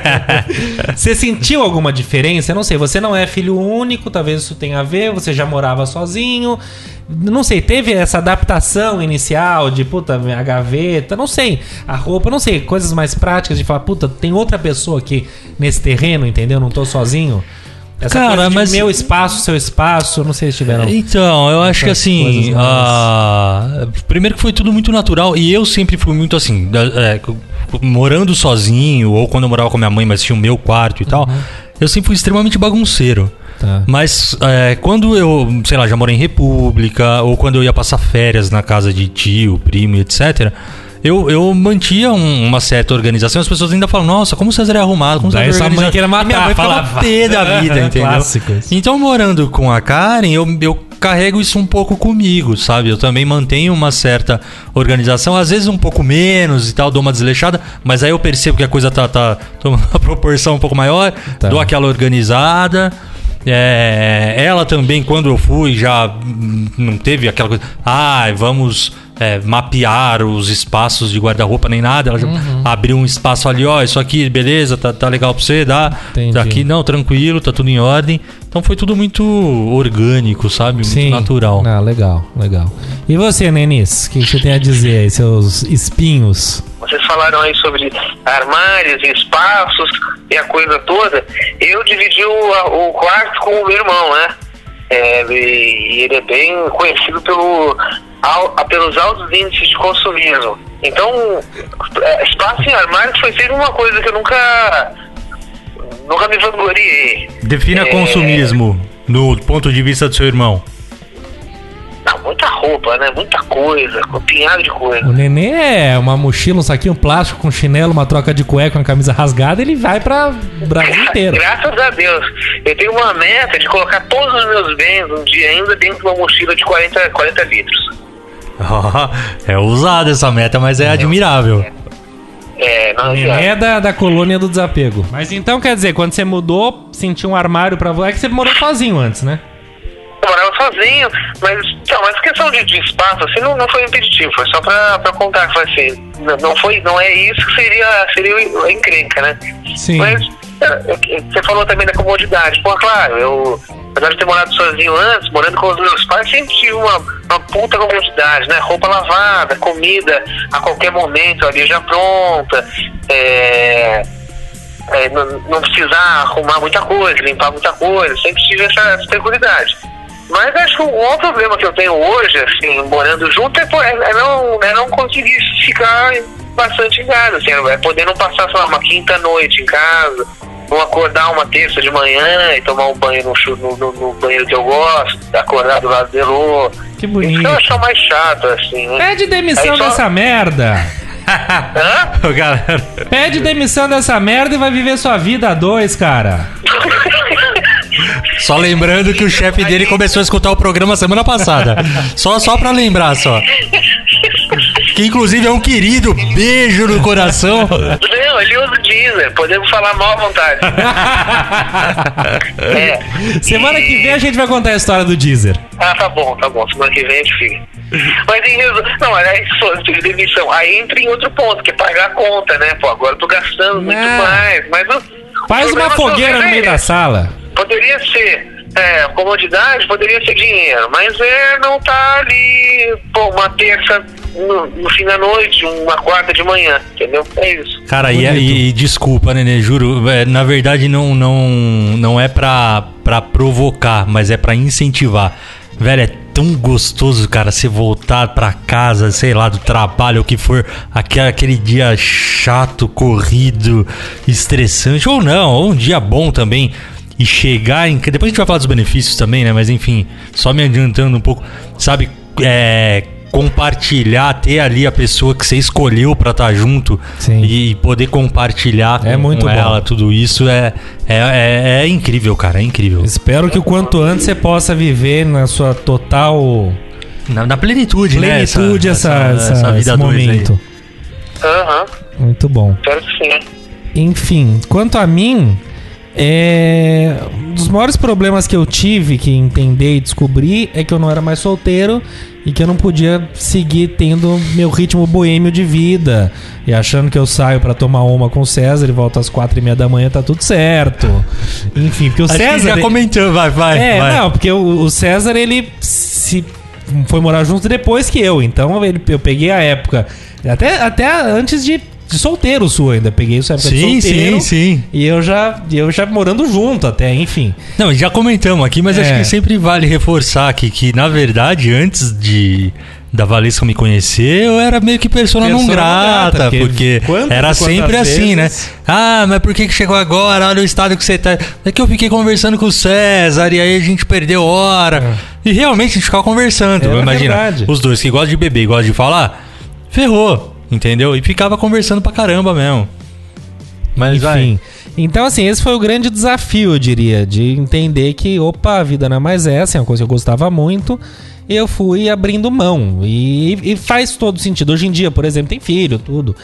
você sentiu alguma diferença? Eu não sei, você não é filho único, talvez isso tenha a ver, você já morava sozinho. Não sei, teve essa adaptação inicial de, puta, a gaveta, não sei, a roupa, não sei, coisas mais práticas de falar, puta, tem outra pessoa aqui nesse terreno, entendeu? Não tô sozinho. Essa Cara, mas- meu espaço, seu espaço, não sei se tiveram. Então, eu acho que assim. ah, primeiro que foi tudo muito natural e eu sempre fui muito assim. é, morando sozinho, ou quando eu morava com minha mãe, mas tinha o meu quarto e tal, eu sempre fui extremamente bagunceiro. Tá. Mas é, quando eu, sei lá, já morei em república, ou quando eu ia passar férias na casa de tio, primo, etc., eu, eu mantia um- uma certa organização. As pessoas ainda falam, nossa, como o César é arrumado, como Daí César é mãe organizado." queria matar, E minha mãe falava. da vida, entendeu? Clássico isso. Então, morando com a Karen, eu, eu carrego isso um pouco comigo, sabe? Eu também mantenho uma certa organização, às vezes um pouco menos e tal, dou uma desleixada, mas aí eu percebo que a coisa tá, tá tomando uma proporção um pouco maior, Tá. dou aquela organizada. É, ela também, quando eu fui, já não teve aquela coisa. Ah, vamos é, mapear os espaços de guarda-roupa nem nada. Ela já Uhum. abriu um espaço ali, ó, isso aqui, beleza, tá, tá legal pra você, dá. Entendi. Daqui não, tranquilo, tá tudo em ordem. Então foi tudo muito orgânico, sabe? Muito natural. Ah, legal, legal. E você, Nenis, o que você tem a dizer aí, seus espinhos? Vocês falaram aí sobre armários e espaços e a coisa toda. Eu dividi o, o quarto com o meu irmão, né? É, e ele é bem conhecido pelo, al- a- pelos altos índices de consumismo. Então, é, espaço em armário foi sempre uma coisa que eu nunca, nunca me vangloriei. Defina É. consumismo no ponto de vista do seu irmão. Não, muita roupa, né? Muita coisa, um pinhado de coisa. O nenê é uma mochila, um saquinho plástico com chinelo, uma troca de cueca, uma camisa rasgada, ele vai pra Brasil inteiro. Graças a Deus. Eu tenho uma meta de colocar todos os meus bens um dia ainda dentro de uma mochila de 40, 40 litros. É ousada essa meta, mas é admirável. É, não é da, da colônia do desapego. Mas então quer dizer, quando você mudou, sentiu um armário pra você. É que você morou sozinho antes, né? Eu morava sozinho, mas, então, mas questão de, de espaço, assim, não, não foi impeditivo, foi só pra, pra contar que foi assim, não, não foi, não é isso que seria, seria a encrenca, né? Sim. Mas é, é, você falou também da comodidade. Pô, claro, eu, apesar de ter morado sozinho antes, morando com os meus pais, sempre tive uma, uma puta comodidade, né? Roupa lavada, comida a qualquer momento ali já pronta, é, é, não, não precisar arrumar muita coisa, limpar muita coisa, sempre tive essa, essa tranquilidade. Mas acho que o maior problema que eu tenho hoje, assim, morando junto, é, é- é não, é não conseguir ficar bastante em casa, assim, é poder não passar, sei lá, uma quinta noite em casa, não acordar uma terça de manhã e tomar um banho no, no, no- no banheiro que eu gosto, acordar do lado do Elô. Que Isso bonito. que eu acho mais chato, assim, né? Pede demissão só- dessa merda. Hã? Ô, Galera, Pede demissão dessa merda e vai viver sua vida a dois, cara. só lembrando que o chefe dele começou a escutar o programa semana passada. Só, só pra lembrar, só. Que inclusive é um querido beijo no coração. Não, ele usa o Deezer, podemos falar mal à vontade. é. Semana E- que vem a gente vai contar a história do Deezer. Ah, tá bom, tá bom. Semana que vem a gente fica. Mas em resumo, não, é isso, de demissão. Aí entra em outro ponto, que é pagar a conta, né? Pô, agora eu tô gastando muito Não. mais. Mas Faz uma eu fogueira no é meio da sala. Poderia ser é, comodidade, poderia ser dinheiro, mas é não tá ali, pô, uma terça no, no fim da noite, uma quarta de manhã, entendeu? É isso. Cara, e, e- e desculpa, Nenê, juro, é, na verdade não, não, não é pra, pra provocar, mas é pra incentivar. Velho, é tão gostoso, cara, você voltar pra casa, sei lá, do trabalho, o que for, aquele, aquele dia chato, corrido, estressante, ou não, ou um dia bom também. E chegar em. Depois a gente vai falar dos benefícios também, né? Mas enfim, só me adiantando um pouco, sabe? É, compartilhar, ter ali a pessoa que você escolheu pra estar junto Sim. e poder compartilhar com, É muito com bom. ela tudo isso é, é, é, é incrível, cara, é incrível. Espero que o quanto antes você possa viver na sua total Na, na plenitude, né? plenitude essa, essa- esse dois aí. momento. Aham, Muito bom. espero que sim. Enfim, quanto a mim, é... um dos maiores problemas que eu tive que entender e descobrir é que eu não era mais solteiro e que eu não podia seguir tendo meu ritmo boêmio de vida e achando que eu saio pra tomar uma com o César e volto às quatro e meia da manhã tá tudo certo. Enfim, porque o Acho César já comentou, vai, vai. é, vai. não, porque o, o César, ele se foi morar junto depois que eu. Então eu peguei a época. Até, até antes de, de solteiro sua ainda. Peguei essa época Sim, de solteiro. sim, sim. E eu já, eu já morando junto até, enfim. Não, já comentamos aqui, mas É. acho que sempre vale reforçar aqui que, na verdade, antes de da Valesca me conhecer, eu era meio que persona, não Persona não grata, grata, porque porque era sempre assim, vezes- né? Ah, mas por que, que chegou agora? Olha o estado que você tá. É que eu fiquei conversando com o César e aí a gente perdeu hora. E realmente a gente ficava conversando. Imagina, verdade. os dois que gostam de beber e gostam de falar, ferrou, entendeu? E ficava conversando pra caramba mesmo. Mas vai. Enfim. Então, assim, esse foi o grande desafio, eu diria, de entender que, opa, a vida não é mais essa, é uma coisa que eu gostava muito. Eu fui abrindo mão. E, e faz todo sentido. Hoje em dia, por exemplo, tem filho, tudo.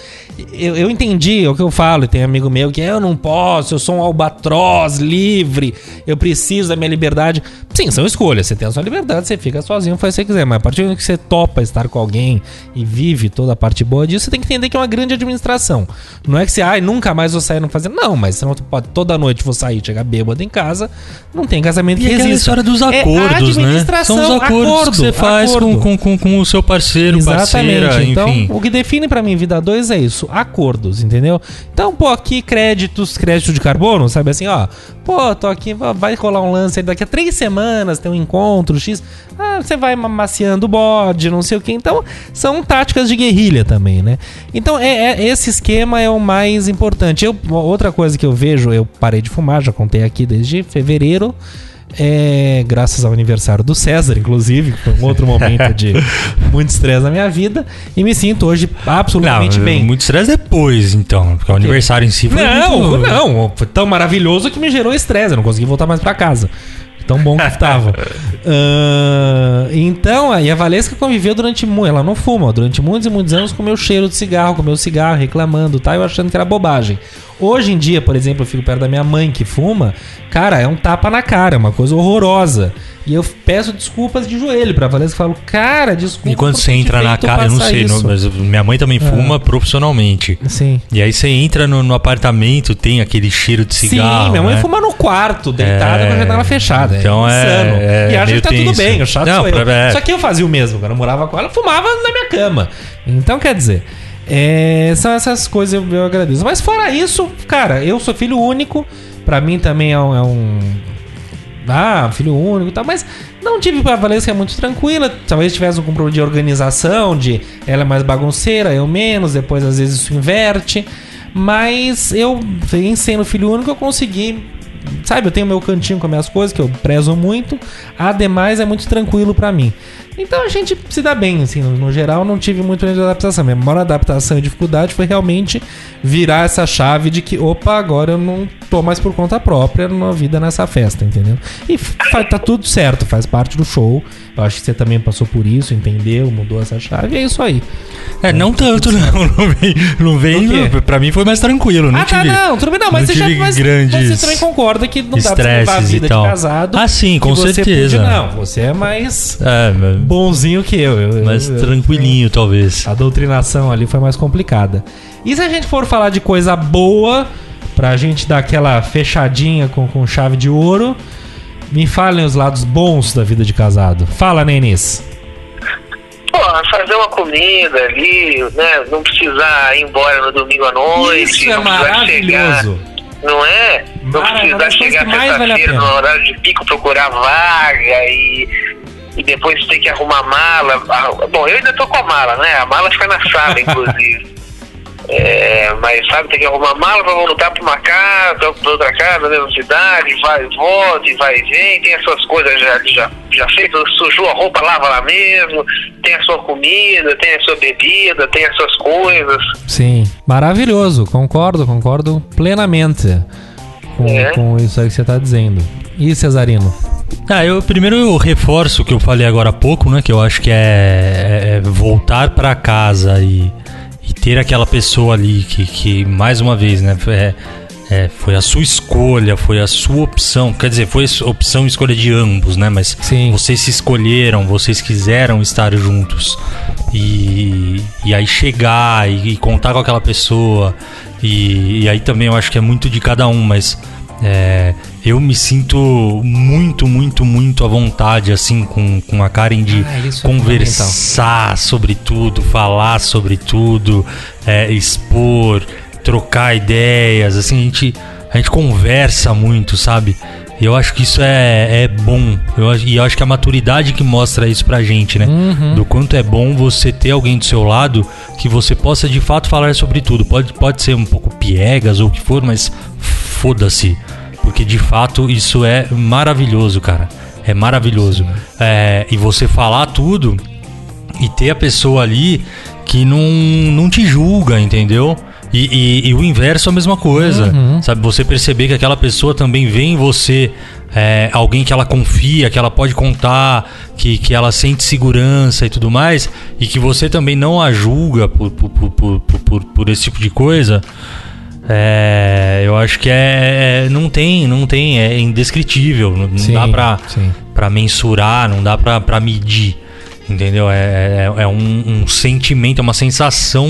Eu, eu entendi é o que eu falo, e tem amigo meu que eu não posso, eu sou um albatroz livre, eu preciso da minha liberdade. Sim, são escolhas. Você tem a sua liberdade, você fica sozinho, faz o que você quiser. Mas a partir do momento que você topa estar com alguém e vive toda a parte boa disso, você tem que entender que é uma grande administração. Não é que você, ai, nunca mais vou sair não fazer. Não, mas você não pode toda noite vou sair, chegar bêbado em casa, não tem casamento E que resista. história dos É acordos, né? administração, São os acordos acordo, que você faz com, com, com, com o seu parceiro, Exatamente. parceira, então, enfim. o que define pra mim vida 2 é isso, acordos, entendeu? Então, pô, aqui créditos, crédito de carbono, sabe assim, ó. Pô, tô aqui, va- vai rolar um lance aí daqui a três semanas, tem um encontro X. Ah, você vai maciando o bode, não sei o que. Então, são táticas de guerrilha também, né? Então, é, é- esse esquema é o mais importante. Eu, outra coisa que eu vejo, eu parei de fumar, já contei aqui desde fevereiro. É, graças ao aniversário do César, inclusive, que foi um outro momento de muito estresse na minha vida. E me sinto hoje absolutamente Não, bem. muito estresse depois, então. Porque o aniversário em si foi Não, muito... não, foi tão maravilhoso que me gerou estresse. Eu não consegui voltar mais pra casa. Tão bom que estava. Ah, então, aí a Valesca conviveu durante muito. Ela não fuma, durante muitos e muitos anos com o meu cheiro de cigarro, com o meu cigarro, reclamando, tá? Eu achando que era bobagem. Hoje em dia, por exemplo, eu fico perto da minha mãe que fuma. Cara, é um tapa na cara, é uma coisa horrorosa. E eu peço desculpas de joelho pra Valesca e falo, cara, desculpa. E quando você entra na casa, eu não sei, não, isso." mas minha mãe também fuma profissionalmente. Sim. E aí você entra no, no apartamento, tem aquele cheiro de cigarro. Sim, minha mãe né? fuma no quarto, deitada É, com a janela fechada. então é- insano. é e acha que tá tudo tenso. bem, o chato Não, pra- é. Só que eu fazia o mesmo, quando eu morava com ela, eu fumava na minha cama. Então, quer dizer, é, são essas coisas eu, eu agradeço. Mas fora isso, cara, eu sou filho único, pra mim também é um... é um- ah, filho único e tal, mas não tive pra Valência é muito tranquila. Talvez tivesse um compromisso de organização, de ela é mais bagunceira, eu menos, depois às vezes isso inverte. Mas eu, em sendo filho único, eu consegui. Sabe, eu tenho meu cantinho com as minhas coisas, que eu prezo muito. Ademais, é muito tranquilo pra mim. Então a gente se dá bem, assim, no, no geral, não tive muito problema de adaptação. Minha maior adaptação e dificuldade foi realmente virar essa chave de que, opa, agora eu não tô mais por conta própria na vida nessa festa, entendeu? E tá tudo certo, faz parte do show. Eu acho que você também passou por isso, entendeu, mudou essa chave, é isso aí. É, não tanto, não. Não vem. Não vem pra mim foi mais tranquilo. Não ah, tá, tive, não, tudo bem, não, mas não você já mas grandes você também concorda que não dá pra levar a vida de casado. Ah, sim, com certeza. podia- não, você é mais É, mas- bonzinho que eu. eu mais eu- eu- tranquilinho, talvez. A doutrinação ali foi mais complicada. E se a gente for falar de coisa boa, pra gente dar aquela fechadinha com, com chave de ouro, me falem os lados bons da vida de casado. Fala, Nenis. Pô, fazer uma comida ali, né? Não precisar ir embora no domingo à noite. Isso é precisar chegar, maravilhoso. não é? Não Mara- precisar coisas chegar vale sexta-feira pena. no horário de pico procurar vaga e. e depois tem que arrumar a mala. Ah, Bom, eu ainda tô com a mala, né? A mala fica na sala, inclusive. É, mas sabe, tem que arrumar a mala pra voltar pra uma casa, pra outra casa, na mesma cidade, vai e volta, e vai e vem, tem as suas coisas já, já, já feitas, sujou a roupa, lava lá mesmo, tem a sua comida, tem a sua bebida, tem as suas coisas. Sim, maravilhoso, concordo, concordo plenamente com, É. com isso aí que você tá dizendo. E Cesarino? Ah, eu primeiro eu reforço o que eu falei agora há pouco, né? Que eu acho que é, é voltar pra casa e, e ter aquela pessoa ali que, que mais uma vez, né? É, é, foi a sua escolha, foi a sua opção. Quer dizer, foi opção e escolha de ambos, né? Mas Sim. vocês se escolheram, vocês quiseram estar juntos. E, e aí chegar e, e contar com aquela pessoa. E, e aí também eu acho que é muito de cada um, mas é, eu me sinto muito, muito, muito à vontade, assim, com, com a Karen de Ah, é conversar sobre tudo, falar sobre tudo, é, expor, trocar ideias, assim, a gente, a gente conversa muito, sabe? E eu acho que isso é, é bom. Eu, e eu acho que a maturidade que mostra isso pra gente, né? Do quanto é bom você ter alguém do seu lado que você possa de fato falar sobre tudo. Pode, pode ser um pouco piegas ou o que for, mas foda-se. Porque de fato isso é maravilhoso, cara. É maravilhoso. É, e você falar tudo e ter a pessoa ali que não, não te julga, entendeu? E, e- e o inverso é a mesma coisa, sabe? Você perceber que aquela pessoa também vê em você é, alguém que ela confia, que ela pode contar, que, que ela sente segurança e tudo mais, e que você também não a julga por, por, por, por, por, por esse tipo de coisa. É, eu acho que é, é- não tem, não tem, é indescritível, não, não Sim, dá pra, sim. pra mensurar, não dá pra, pra medir, entendeu? É, é, é um, um sentimento, é uma sensação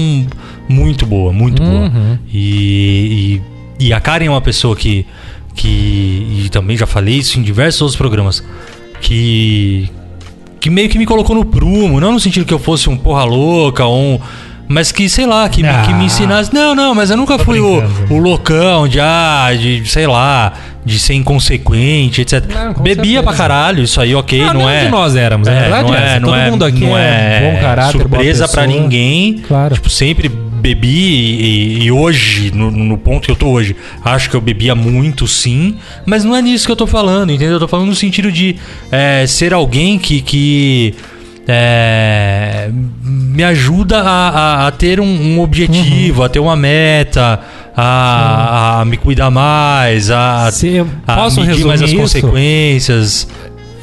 muito boa, muito Uhum. boa. E, e, e a Karen é uma pessoa que, que, e também já falei isso em diversos outros programas, que, que meio que me colocou no prumo, não no sentido que eu fosse um porra louca ou um. Mas que, sei lá, que, me- que me Ah. ensinasse. Não, não, mas eu nunca fui o, o loucão de, ah, de, sei lá, de ser inconsequente, etc. Não, Bebia certeza. pra caralho, isso aí, ok, Não, não, nenhum é. de nós éramos, a verdade não é é, não Todo é, mundo aqui não é bom caráter, surpresa pra pessoa. ninguém. Claro. Tipo, sempre bebi e, e hoje, no, no ponto que eu tô hoje, acho que eu bebia muito sim, mas não é nisso que eu tô falando, entendeu? Eu tô falando no sentido de é, ser alguém que. que é, me ajuda a, a- a ter um, um objetivo, a ter uma meta, a, a me cuidar mais, a, Se eu a posso medir mais as isso? consequências.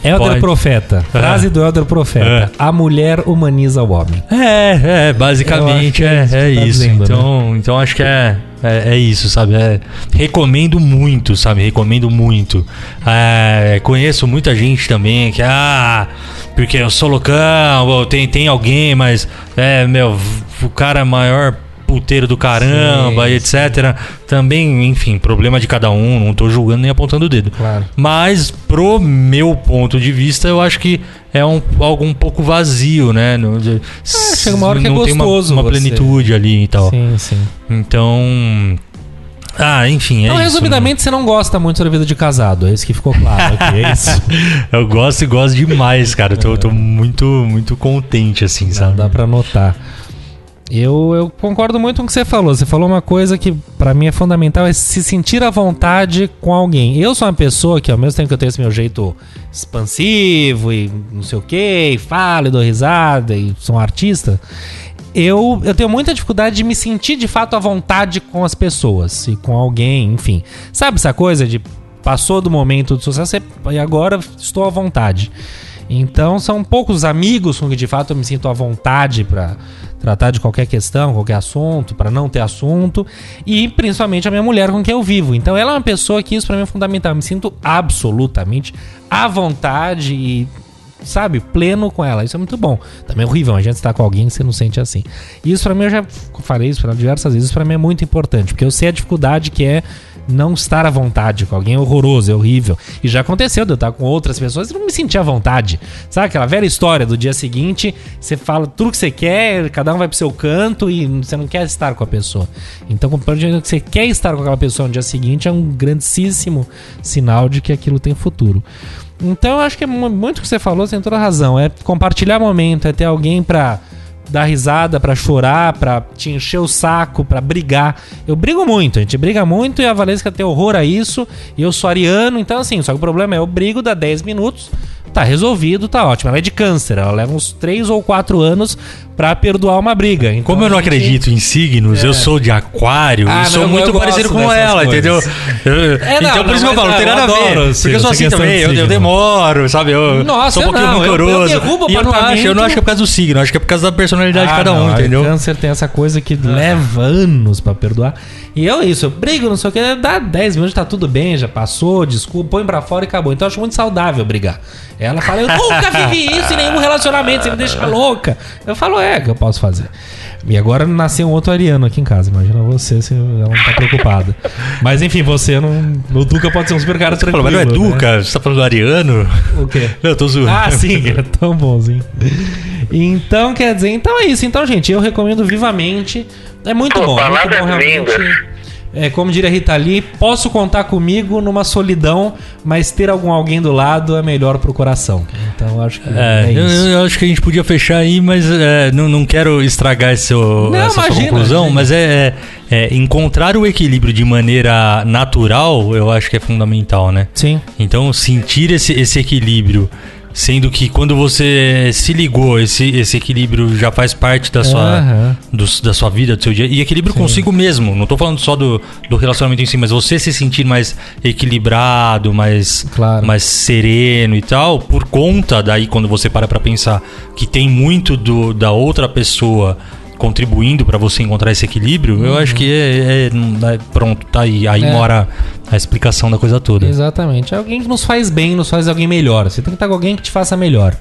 Helder Pode. Profeta. Frase do Helder Profeta. A mulher humaniza o homem. É, é, basicamente é, é é isso tá dizendo, né? então, então acho que é, é, é isso, sabe? É, recomendo muito, sabe? Recomendo muito. É, conheço muita gente também que, ah, porque eu sou loucão, ou tem, tem alguém, mas é, meu, o cara maior puteiro do caramba Sim, e etc. Também, enfim, problema de cada um, não tô julgando nem apontando o dedo. Claro. Mas, pro meu ponto de vista, eu acho que é um, algo um pouco vazio, né? No, de- chega uma hora que é não tem uma, gostoso uma você- plenitude ali e tal. Sim, sim. Então. Ah, enfim, é Então, isso. resumidamente, você não gosta muito da vida de casado. É isso que ficou claro aqui. É isso. Eu gosto e gosto demais, cara. Eu tô, eu tô muito, muito contente, assim, Não sabe? dá pra notar. Eu, eu concordo muito com o que você falou. Você falou uma coisa que pra mim é fundamental, é se sentir à vontade com alguém. Eu sou uma pessoa que, ao mesmo tempo que eu tenho esse meu jeito expansivo e não sei o que, e falo e dou risada e sou um artista, eu, eu tenho muita dificuldade de me sentir de fato à vontade com as pessoas e com alguém, enfim. Sabe essa coisa de passou do momento do sucesso e agora estou à vontade. Então são poucos os amigos com que de fato eu me sinto à vontade pra tratar de qualquer questão, qualquer assunto, pra não ter assunto, e principalmente a minha mulher com quem eu vivo. Então ela é uma pessoa que isso pra mim é fundamental. Eu me sinto absolutamente à vontade e sabe, pleno com ela. Isso é muito bom. Também é horrível a gente estar com alguém que você não sente assim. E isso pra mim eu já falei isso diversas vezes, isso pra mim é muito importante, porque eu sei a dificuldade que é não estar à vontade com alguém é horroroso, é horrível. E já aconteceu de eu estar com outras pessoas e não me sentir à vontade. Sabe aquela velha história do dia seguinte, você fala tudo que você quer, cada um vai pro seu canto e você não quer estar com a pessoa. Então, a partir do momento que você quer estar com aquela pessoa no dia seguinte, é um grandíssimo sinal de que aquilo tem futuro. Então eu acho que é mu- muito o que você falou, você tem toda razão. É compartilhar momento, é ter alguém pra dar risada, pra chorar, pra te encher o saco, pra brigar. Eu brigo muito, a gente briga muito e a Valesca tem horror a isso. E eu sou ariano, então assim, só que o problema é eu brigo, dá 10 minutos, tá resolvido, tá ótimo. Ela é de câncer, ela leva uns 3 ou 4 anos pra perdoar uma briga. Então, Como eu não acredito em signos, eu sou de aquário Ah, e sou eu- muito eu parecido com ela, coisas. entendeu? Eu- É, não, então por não, isso que eu falo, não tem ah, eu nada a ver. adoro Porque eu sou assim também, de eu, eu demoro, sabe? Eu Nossa, sou um pouquinho não, eu- eu rancoroso. derrubo o e eu não acho, eu não acho que é por causa do signo, eu acho que é por causa da personalidade de Ah, cada um, entendeu? Câncer tem essa coisa que leva anos pra perdoar. E eu isso, eu brigo, não sei o que, dá 10 minutos, tá tudo bem, já passou, desculpa, põe pra fora e acabou. Então eu acho muito saudável brigar. Ela fala, eu nunca vivi isso em nenhum relacionamento, você me deixa louca. Eu falo, é, que eu posso fazer. E agora nasceu um outro ariano aqui em casa. Imagina você se ela não tá preocupada. Mas enfim, você não. O Duca pode ser um super cara tranquilo. Mas não é né? Duca, você tá falando do Ariano? O quê? Eu tô zoando. Ah, sim, é tão bonzinho. Então, quer dizer, então é isso. Então, gente, eu recomendo vivamente. É muito Pô, bom. É muito palavras bom realmente. lindas. É, como diria Rita Lee, posso contar comigo numa solidão, mas ter algum alguém do lado é melhor pro coração. Então, eu acho que é, É, eu, isso. eu acho que a gente podia fechar aí, mas é, não, não quero estragar esse, Não, essa sua imagina, conclusão, imagina. mas é, é- é encontrar o equilíbrio de maneira natural, eu acho que é fundamental, né? Sim. Então, sentir esse, esse equilíbrio, sendo que quando você se ligou, esse, esse equilíbrio já faz parte da sua, Aham. do- da sua vida, do seu dia. E equilíbrio consigo mesmo. Não tô falando só do, do relacionamento em si, mas você se sentir mais equilibrado, mais, Claro. mais sereno e tal, por conta daí, quando você para pra pensar que tem muito do, da outra pessoa contribuindo pra você encontrar esse equilíbrio, eu acho que é, é- é- pronto, tá aí. Aí É. mora a explicação da coisa toda. Exatamente. É alguém que nos faz bem, nos faz alguém melhor. Você tem que estar com alguém que te faça melhor.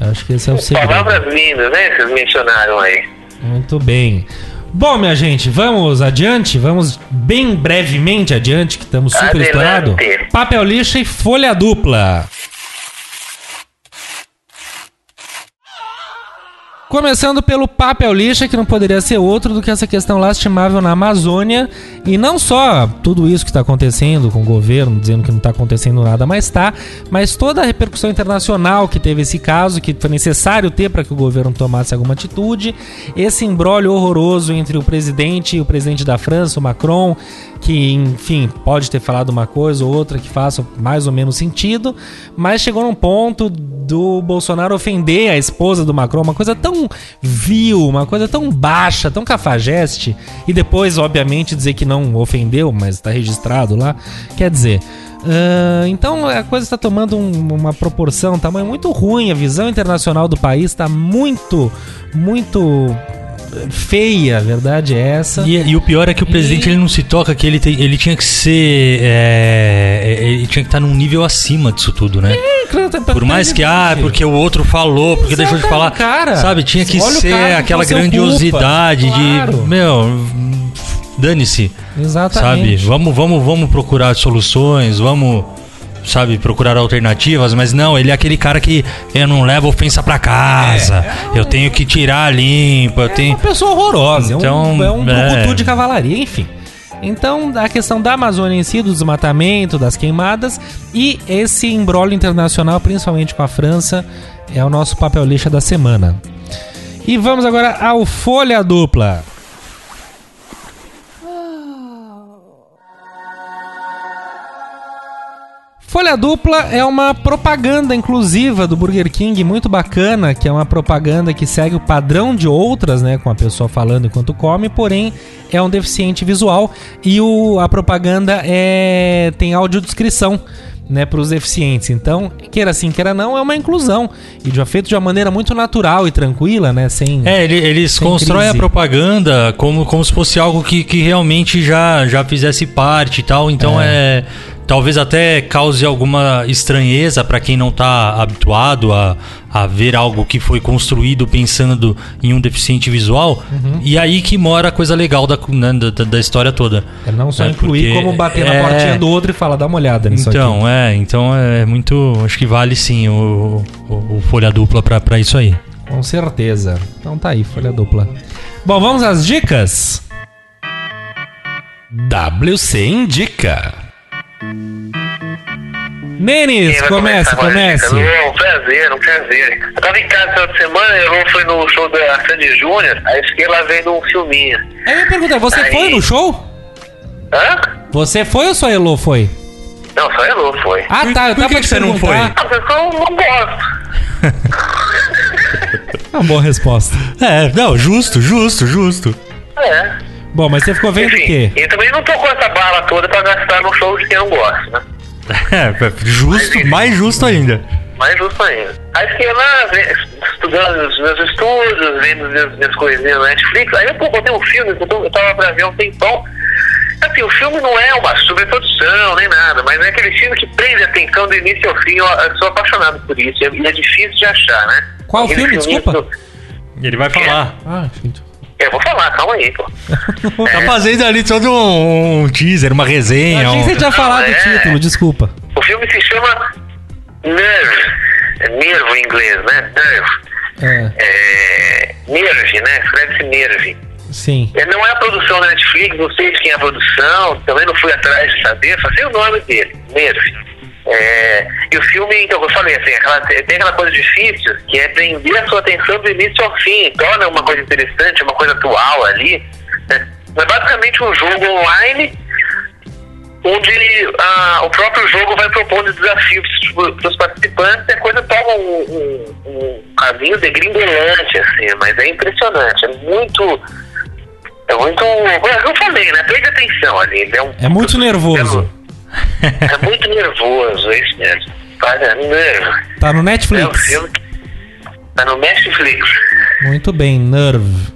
Eu acho que esse é o segredo. Palavras lindas, né? Vocês mencionaram aí. Muito bem. Bom, minha gente, vamos adiante? Vamos bem brevemente adiante, que estamos super estourados. Papel lixa e folha dupla. Começando pelo papel lixa, que não poderia ser outro do que essa questão lastimável na Amazônia. E não só tudo isso que está acontecendo com o governo, dizendo que não está acontecendo nada, mas está, mas toda a repercussão internacional que teve esse caso, que foi necessário ter para que o governo tomasse alguma atitude. Esse embrólio horroroso entre o presidente e o presidente da França, o Macron, que, enfim, pode ter falado uma coisa ou outra que faça mais ou menos sentido, mas chegou num ponto do Bolsonaro ofender a esposa do Macron, uma coisa tão vil, uma coisa tão baixa, tão cafajeste, e depois, obviamente, dizer que não ofendeu, mas está registrado lá. Quer dizer. ah, então a coisa está tomando um- uma proporção, um tamanho muito ruim. A visão internacional do país está muito, muito feia. A verdade é essa. E, e o pior é que o presidente E- ele não se toca que ele, tem- ele tinha que ser. é, ele tinha que estar num nível acima disso tudo, né? Por mais que, ah, porque o outro falou, porque deixou de falar. Cara. sabe, tinha que ser cara que aquela grandiosidade culpa. Claro. de. Meu, dane-se. Sabe? Exatamente. Vamos, vamos, vamos procurar soluções, vamos. Sabe, procurar alternativas, mas não, ele é aquele cara que eu não levo ofensa pra casa, eu tenho que tirar limpo, eu É tenho. uma pessoa horrorosa, Então, é um, é um é. brucutu de cavalaria, enfim. Então, a questão da Amazônia em si, do desmatamento, das queimadas e esse embrólio internacional, principalmente com a França, é o nosso papel lixa da semana. E vamos agora ao Folha Dupla. Folha Dupla é uma propaganda inclusiva do Burger King muito bacana, que é uma propaganda que segue o padrão de outras, né, com a pessoa falando enquanto come, porém é um deficiente visual e o, a propaganda é tem audiodescrição, né, para os deficientes. Então, queira assim, queira não, é uma inclusão e já feito de uma maneira muito natural e tranquila, né, sem É, ele- eles Sem constroem crise. a propaganda como, como se fosse algo que, que realmente já, já fizesse parte e tal. Então é. Talvez até cause alguma estranheza para quem não tá habituado a, a ver algo que foi construído pensando em um deficiente visual. Uhum. E aí que mora a coisa legal da, né, da, da história toda. É não só É, incluir, porque como bater na é- portinha do outro e falar, dá uma olhada nisso aqui. Então, é, então é muito. Acho que vale sim o, o, o folha dupla pra isso aí. Com certeza. Então tá aí, folha dupla. Bom, vamos às dicas? WC Indica. Nenis, comece, comece. Lu, Um prazer, um prazer. Eu tava em casa de semana, eu fui no show da Sandy Júnior, aí fiquei lá vendo um filminho. Aí eu ia perguntar, você Aí. foi no show? Hã? Você foi ou só Elô foi? Não, só Elô foi. Ah, Por- tá, eu por tava que te que você não perguntar. Ah, porque eu não gosto. É uma boa resposta. É, não, justo, justo, justo. É. Bom, mas você ficou vendo o quê? e também não tô com essa bala toda pra gastar no show de quem não gosta, né? É, justo, mais justo ainda. Mais justo ainda. Aí fiquei lá estudando os meus estudos, vendo as minhas, minhas coisinhas no Netflix. Aí eu pô, botei um filme que eu, eu tava pra ver há um tempão. Assim, o filme não é uma sobreprodução nem nada, mas é aquele filme que prende a atenção do início ao fim. Eu, eu sou apaixonado por isso e é, é difícil de achar, né? Qual Aquele filme? Desculpa. do- Ele vai falar. Ah, gente. Eu vou falar, calma aí, pô. Tá fazendo ali todo um, um teaser, uma resenha. Eu achei que um- você tinha falado é. o título, desculpa. O filme se chama Nerve. É nervo em inglês, né? Nerve. É, É, Nerve, né? Escreve-se Nerve. sim. Ele não é a produção da Netflix, não sei de quem é a produção, também não fui atrás de saber, só sei o nome dele, Nerve. É, e o filme, então, eu falei assim, aquela- tem aquela coisa difícil, que é prender a sua atenção do início ao fim, torna uma coisa interessante, uma coisa atual ali. Né? É basicamente um jogo online onde ah, o próprio jogo vai propondo desafios para os participantes e a coisa toma um, um, um caminho degringolante, assim, mas é impressionante, é muito. É muito. É eu falei, né? Prende atenção ali. É, um, É muito nervoso. É muito nervoso, é isso mesmo. Nervo. Tá no É um Netflix. filme. que Tá no Netflix. Muito bem, Nerve.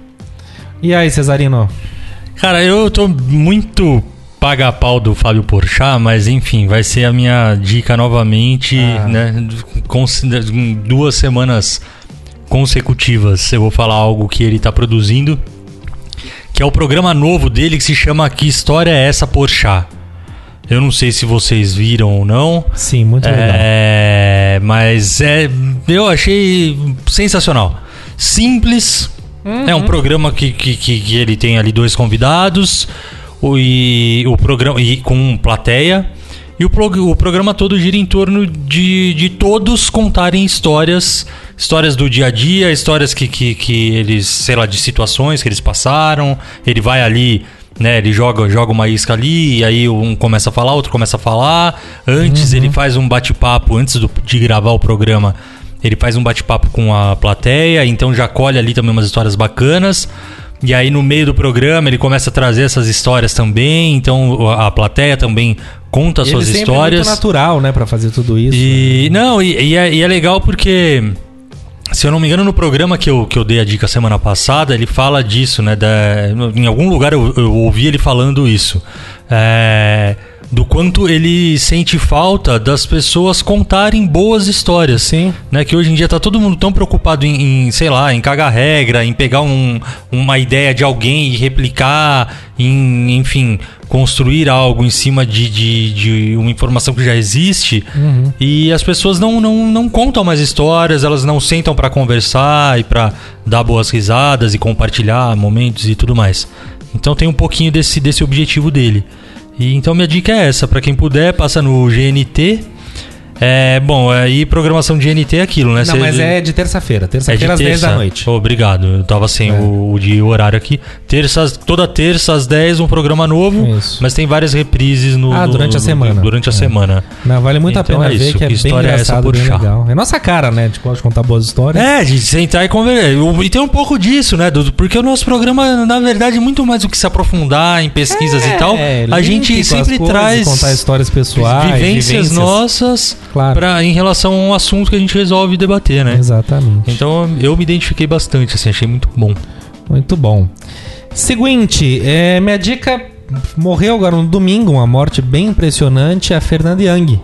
E aí, Cesarino? Cara, eu tô muito paga-pau do Fábio Porchat, mas enfim, vai ser a minha dica novamente, Ah. né? Com em duas semanas consecutivas eu vou falar algo que ele tá produzindo, que é o programa novo dele que se chama Que História é Essa Porchat? Eu não sei se vocês viram ou não. Sim, muito legal. É, mas é, eu achei sensacional. Simples. É um programa que, que, que, ele tem ali dois convidados o, e o programa e com plateia. E o, o programa todo gira em torno de, de todos contarem histórias, histórias do dia a dia, histórias que, que, que eles, sei lá, de situações que eles passaram. Ele vai ali, né? Ele joga, joga uma isca ali, e aí um começa a falar, outro começa a falar. Antes ele faz um bate-papo, antes do- de gravar o programa, ele faz um bate-papo com a plateia, então já colhe ali também umas histórias bacanas. E aí no meio do programa ele começa a trazer essas histórias também, então a plateia também conta Ele suas sempre é histórias. muito natural, né, pra fazer tudo isso. E não, e, e é, e é legal porque se eu não me engano no programa que eu, que eu dei a dica semana passada, ele fala disso, né? da- em algum lugar eu, eu ouvi ele falando isso. É, do quanto ele sente falta das pessoas contarem boas histórias. Sim. Né, que hoje em dia tá todo mundo tão preocupado em, em, sei lá, em cagar regra, em pegar um- uma ideia de alguém e replicar, em, enfim, construir algo em cima de, de, de uma informação que já existe. E as pessoas não, não, não contam mais histórias, elas não sentam pra conversar e pra dar boas risadas e compartilhar momentos e tudo mais. Então tem um pouquinho desse, desse objetivo dele. E então minha dica é essa, pra quem puder, passa no GNT. É, bom, aí programação de GNT é aquilo, né? Não, Cê- mas é de terça-feira. é Terça-feira às 10 da noite. Obrigado, eu tava sem É. o, o de horário aqui. Terças, toda terça às 10 um programa novo, Isso. mas tem várias reprises no, Ah, no- durante a no- semana. Durante a É. semana. Não, vale muito Então a pena é ver, isso, que é que bem história é essa, engraçado, bem legal. É nossa cara, né? A gosta de contar boas histórias. É, de sentar e conversar. E tem um pouco disso, né, Dudu? Porque o nosso programa, na verdade, muito mais do que se aprofundar em pesquisas e tal, É, a gente sempre traz contar histórias pessoais, vivências, nossas Claro. pra, em relação a um assunto que a gente resolve debater, né? Exatamente. Então eu me identifiquei bastante, assim, achei muito bom. Muito bom. Seguinte, é, minha dica morreu agora no domingo, uma morte bem impressionante, a Fernanda Young.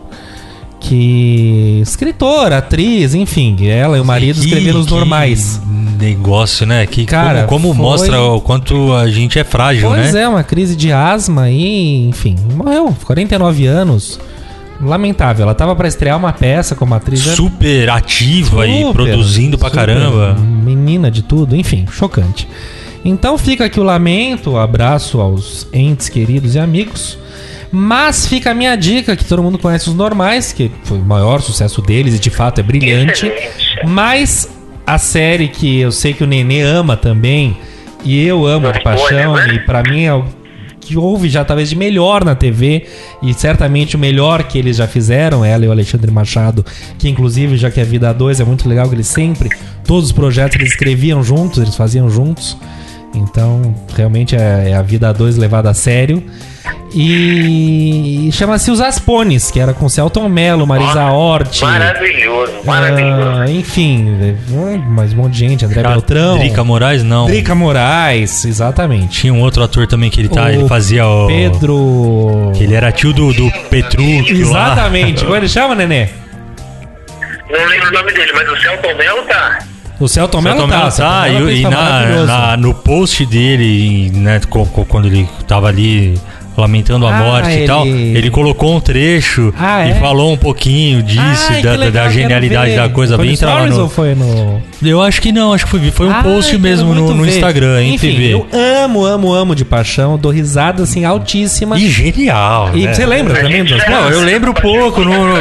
Que. escritora, atriz, enfim, ela e o marido Que- escreveram os que normais. Negócio, né? Que Cara, como, como foi- mostra o quanto a gente é frágil, Pois né? é, uma crise de asma e, enfim, morreu, 49 anos. Lamentável, ela tava pra estrear uma peça como atriz. Super ativa e Super, produzindo pra caramba. Menina de tudo, enfim, chocante. Então fica aqui o lamento, o abraço aos entes queridos e amigos. Mas fica a minha dica, que todo mundo conhece os normais, que foi o maior sucesso deles e de fato é brilhante. Mas a série que eu sei que o Nenê ama também, e eu amo de paixão, né? e pra mim é o que houve já talvez de melhor na TV, e certamente o melhor que eles já fizeram, ela e o Alexandre Machado, que inclusive, já que é Vida 2, é muito legal que eles sempre, todos os projetos eles escreviam juntos, eles faziam juntos. Então, realmente é, é a Vida 2 levada a sério. E, e chama-se Os Aspones, que era com Celton Mello, Marisa Hort. Maravilhoso, maravilhoso. Ah, enfim, é, mais um monte de gente, André Beltrão. Drica Moraes, não. Drica Moraes, exatamente. Tinha um outro ator também que ele tá, O ele fazia o. Pedro. Que ele era tio do, do Petrúquio. Exatamente. Como ele chama, Nenê? Não lembro o nome dele, mas o Celton Mello tá. O Celton Mello tá. Tá, e, e na, na- no post dele, né, quando ele tava ali lamentando a Ah, morte e tal, ele- ele colocou um trecho Ah, e é? falou um pouquinho disso, Ai, da, legal, da genialidade da coisa. Foi lá no- ou foi no... Eu acho que não, acho que foi, foi um Ah, post quero mesmo no, no. Instagram, hein, Enfim, TV. eu amo, amo, amo de paixão. Dou risada, assim, altíssima. E genial. E né? você lembra também Não, eu lembro pouco. No, no-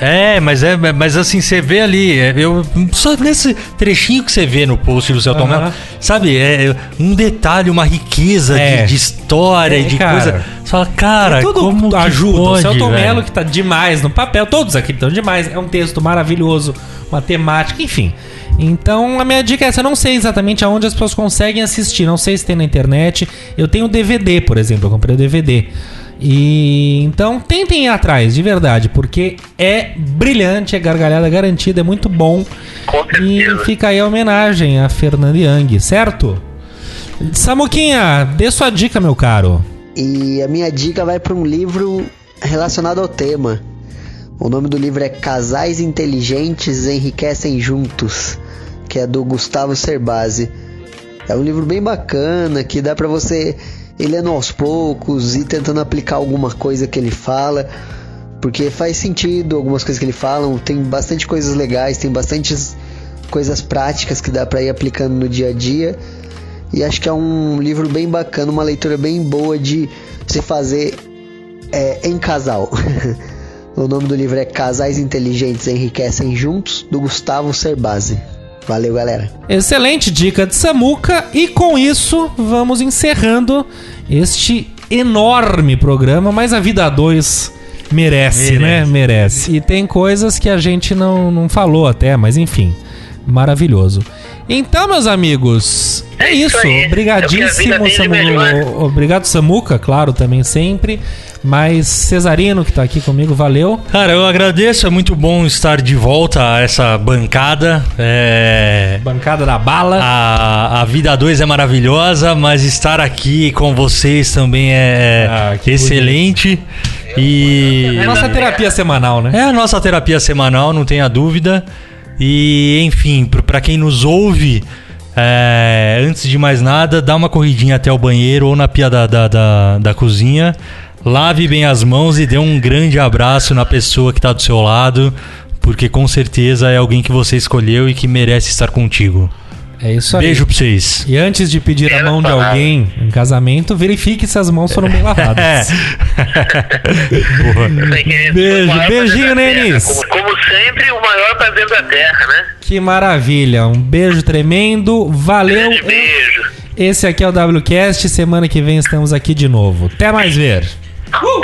é, mas é, mas assim, você vê ali. é, Eu, só nesse trechinho que você vê no post do Celton. Mello, sabe? É um detalhe, uma riqueza É. de, de história É, e de cara. coisa. Você fala, cara, tudo como que ajuda. pode, o Celton? Mello, que tá demais no papel, todos aqui estão demais. É um texto maravilhoso, uma temática, enfim. Então a minha dica é essa: eu não sei exatamente aonde as pessoas conseguem assistir, não sei se tem na internet. Eu tenho DVD, por exemplo, eu comprei o DVD. E então tentem ir atrás, de verdade, porque é brilhante, é gargalhada garantida, é muito bom. E fica aí a homenagem a Fernanda Young, certo? Samuquinha, dê sua dica, meu caro. E a minha dica vai para um livro relacionado ao tema. O nome do livro é Casais Inteligentes Enriquecem Juntos, que é do Gustavo Cerbasi. É um livro bem bacana que dá para você ir lendo aos poucos e tentando aplicar alguma coisa que ele fala, porque faz sentido algumas coisas que ele fala. Tem bastante coisas legais, tem bastantes coisas práticas que dá para ir aplicando no dia a dia. E acho que é um livro bem bacana, uma leitura bem boa de se fazer é, em casal. o nome do livro é Casais Inteligentes Enriquecem Juntos, do Gustavo Cerbasi. Valeu, galera. Excelente dica de Samuca. E com isso, vamos encerrando este enorme programa. Mas a vida 2 merece, Merece. né? Merece. E tem coisas que a gente não, não falou até, mas enfim. Maravilhoso. Então, meus amigos, é, É isso isso. É a Obrigadíssimo, vida tem de Samu- melhor. Obrigado, Samuca, claro, também sempre. Mas Cesarino, que tá aqui comigo, valeu. Cara, eu agradeço, é muito bom estar de volta a essa bancada. É, Bancada da bala. A, a Vida 2 é maravilhosa, mas estar aqui com vocês também é Ah, que excelente. E Nossa terapia semanal, né? é a nossa terapia semanal, não tenha dúvida. E enfim, pra quem nos ouve, é, antes de mais nada, dá uma corridinha até o banheiro ou na pia da, da, da, da cozinha. Lave bem as mãos e dê um grande abraço na pessoa que tá do seu lado, porque com certeza é alguém que você escolheu e que merece estar contigo. É isso aí. Beijo pra vocês. E antes de pedir a Quero mão de falar. alguém em casamento, verifique se as mãos foram bem lavadas. Boa. Beijo, beijinho. Nenis. Como, como sempre, o maior prazer da Terra, né? Que maravilha. Um beijo tremendo. Valeu. Grande beijo. Esse aqui é o WCast. Semana que vem estamos aqui de novo. Até mais ver. Falou!